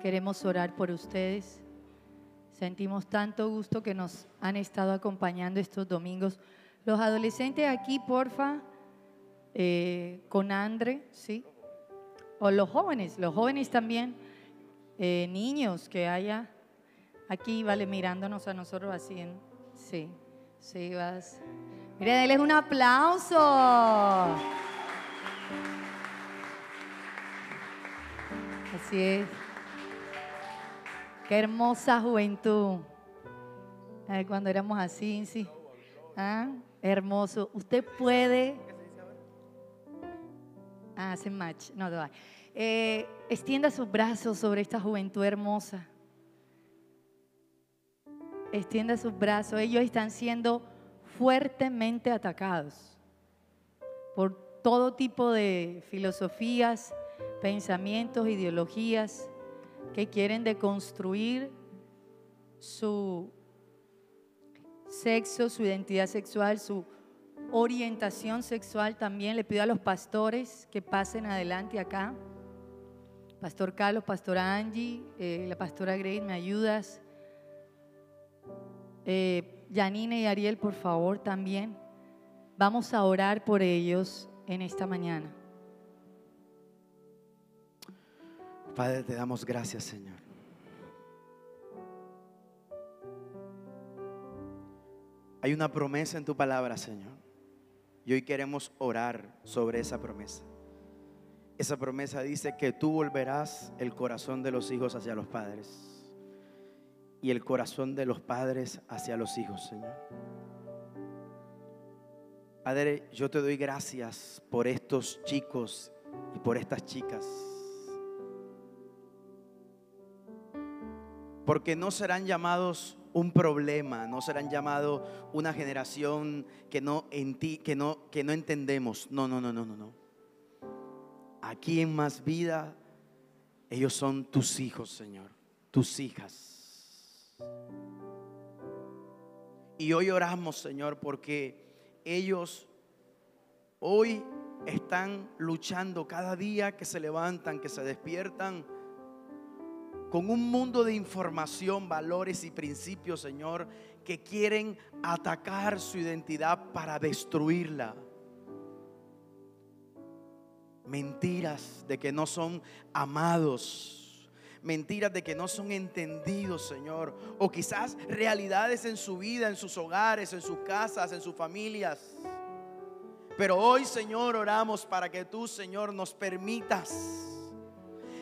Queremos orar por ustedes. Sentimos tanto gusto que nos han estado acompañando estos domingos. Los adolescentes aquí, porfa, eh, con Andre, ¿sí? O los jóvenes, los jóvenes también, eh, niños que haya aquí, vale, mirándonos a nosotros así, en, sí, sí, vas. Mira, denles un aplauso. Así es. Qué hermosa juventud. Cuando éramos así, sí. ¿Ah? Hermoso. Usted puede. Ah, hace match. No, no. Eh, extienda sus brazos sobre esta juventud hermosa. Extienda sus brazos. Ellos están siendo fuertemente atacados por todo tipo de filosofías, pensamientos, ideologías que quieren deconstruir su sexo, su identidad sexual, su orientación sexual también. Le pido a los pastores que pasen adelante acá. Pastor Carlos, Pastora Angie, eh, la Pastora Grace, ¿me ayudas? Eh, Janine y Ariel, por favor, también. Vamos a orar por ellos en esta mañana. Padre, te damos gracias, Señor. Hay una promesa en tu palabra, Señor. Y hoy queremos orar sobre esa promesa. Esa promesa dice que tú volverás el corazón de los hijos hacia los padres y el corazón de los padres hacia los hijos, Señor. Padre, yo te doy gracias por estos chicos y por estas chicas. Porque no serán llamados un problema, no serán llamados una generación que no, que, no, que no entendemos. No, no, no, no, no, no. Aquí en más vida, ellos son tus hijos, Señor, tus hijas. Y hoy oramos, Señor, porque ellos hoy están luchando cada día que se levantan, que se despiertan con un mundo de información, valores y principios, Señor, que quieren atacar su identidad para destruirla. Mentiras de que no son amados. Mentiras de que no son entendidos, Señor. O quizás realidades en su vida, en sus hogares, en sus casas, en sus familias. Pero hoy, Señor, oramos para que tú, Señor, nos permitas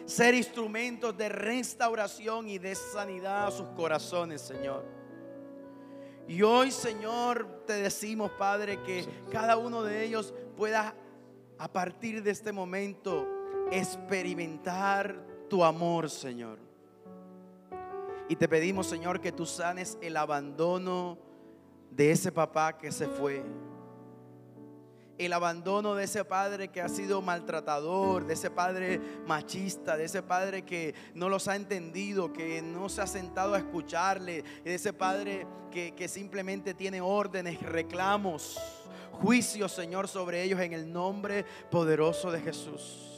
ser instrumentos de restauración y de sanidad a sus corazones, Señor. Y hoy, Señor, te decimos, Padre, que cada uno de ellos pueda a partir de este momento experimentar tu amor, Señor. Y te pedimos, Señor, que tú sanes el abandono de ese papá que se fue el abandono de ese padre que ha sido maltratador, de ese padre machista, de ese padre que no los ha entendido, que no se ha sentado a escucharle, de ese padre que, simplemente tiene órdenes, reclamos, juicios, Señor, sobre ellos en el nombre poderoso de Jesús.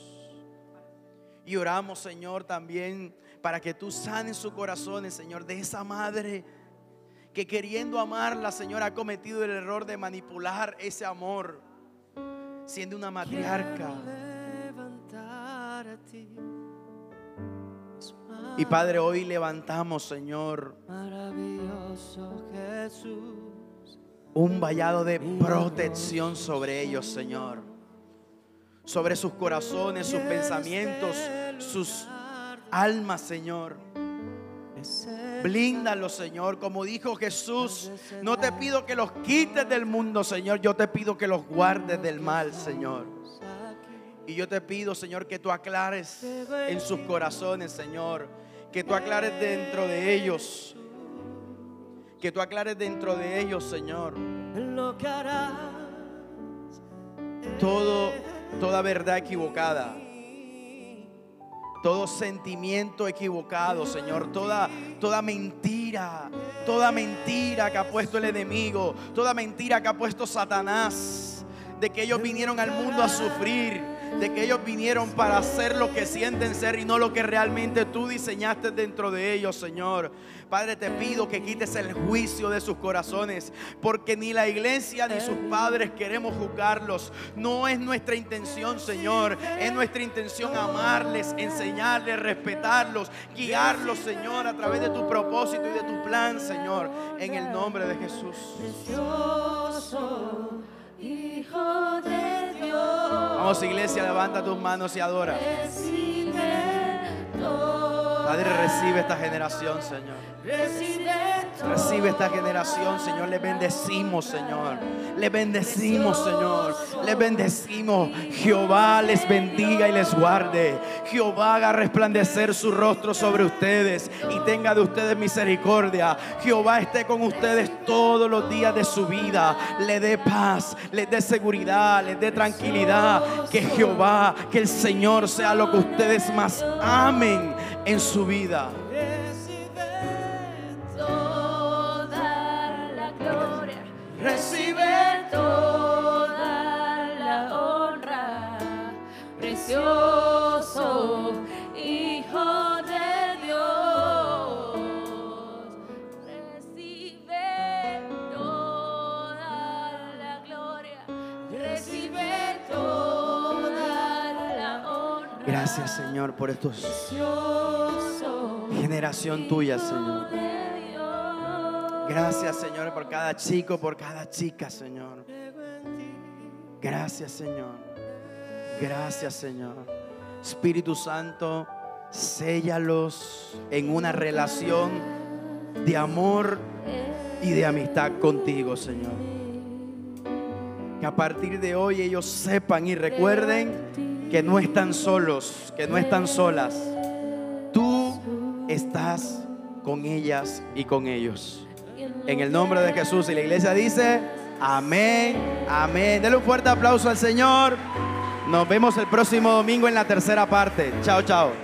Y oramos, Señor, también para que tú sanes sus corazones, Señor, de esa madre que queriendo amarla, Señor, ha cometido el error de manipular ese amor siendo una matriarca. Y Padre, hoy levantamos, Señor, un vallado de protección sobre ellos, Señor. Sobre sus corazones, sus pensamientos, sus almas, Señor. Blíndalos, Señor. Como dijo Jesús, no te pido que los quites del mundo, Señor. Yo te pido que los guardes del mal, Señor. Y yo te pido, Señor, que tú aclares en sus corazones, Señor. Que tú aclares dentro de ellos. Que tú aclares dentro de ellos, Señor. Todo, toda verdad equivocada todo sentimiento equivocado, Señor, toda, toda mentira, toda mentira que ha puesto el enemigo, toda mentira que ha puesto Satanás, de que ellos vinieron al mundo a sufrir, de que ellos vinieron para hacer lo que sienten ser y no lo que realmente tú diseñaste dentro de ellos, Señor. Padre, te pido que quites el juicio de sus corazones, porque ni la iglesia ni sus padres queremos juzgarlos. No es nuestra intención, Señor. Es nuestra intención amarles, enseñarles, respetarlos, guiarlos, Señor, a través de tu propósito y de tu plan, Señor. En el nombre de Jesús. Hijo de. Vamos, iglesia, levanta tus manos y adora. Padre, recibe esta generación, Señor. Recibe esta generación, Señor. Le bendecimos, Señor. Le bendecimos, Señor. Le bendecimos. Jehová les bendiga y les guarde. Jehová haga resplandecer su rostro sobre ustedes y tenga de ustedes misericordia. Jehová esté con ustedes todos los días de su vida. Le dé paz, le dé seguridad, le dé tranquilidad. Que Jehová, que el Señor sea lo que ustedes más amen en su vida. recibe toda Gracias Señor por estos generación tuya, Señor. Gracias, Señor, por cada chico, por cada chica, Señor. Gracias, Señor. Gracias, Señor. Espíritu Santo, séllalos en una relación de amor y de amistad contigo, Señor. Que a partir de hoy ellos sepan y recuerden que no están solos, que no están solas. Tú estás con ellas y con ellos. En el nombre de Jesús. Y la iglesia dice, amén, amén. Denle un fuerte aplauso al Señor. Nos vemos el próximo domingo en la tercera parte. Chao, chao.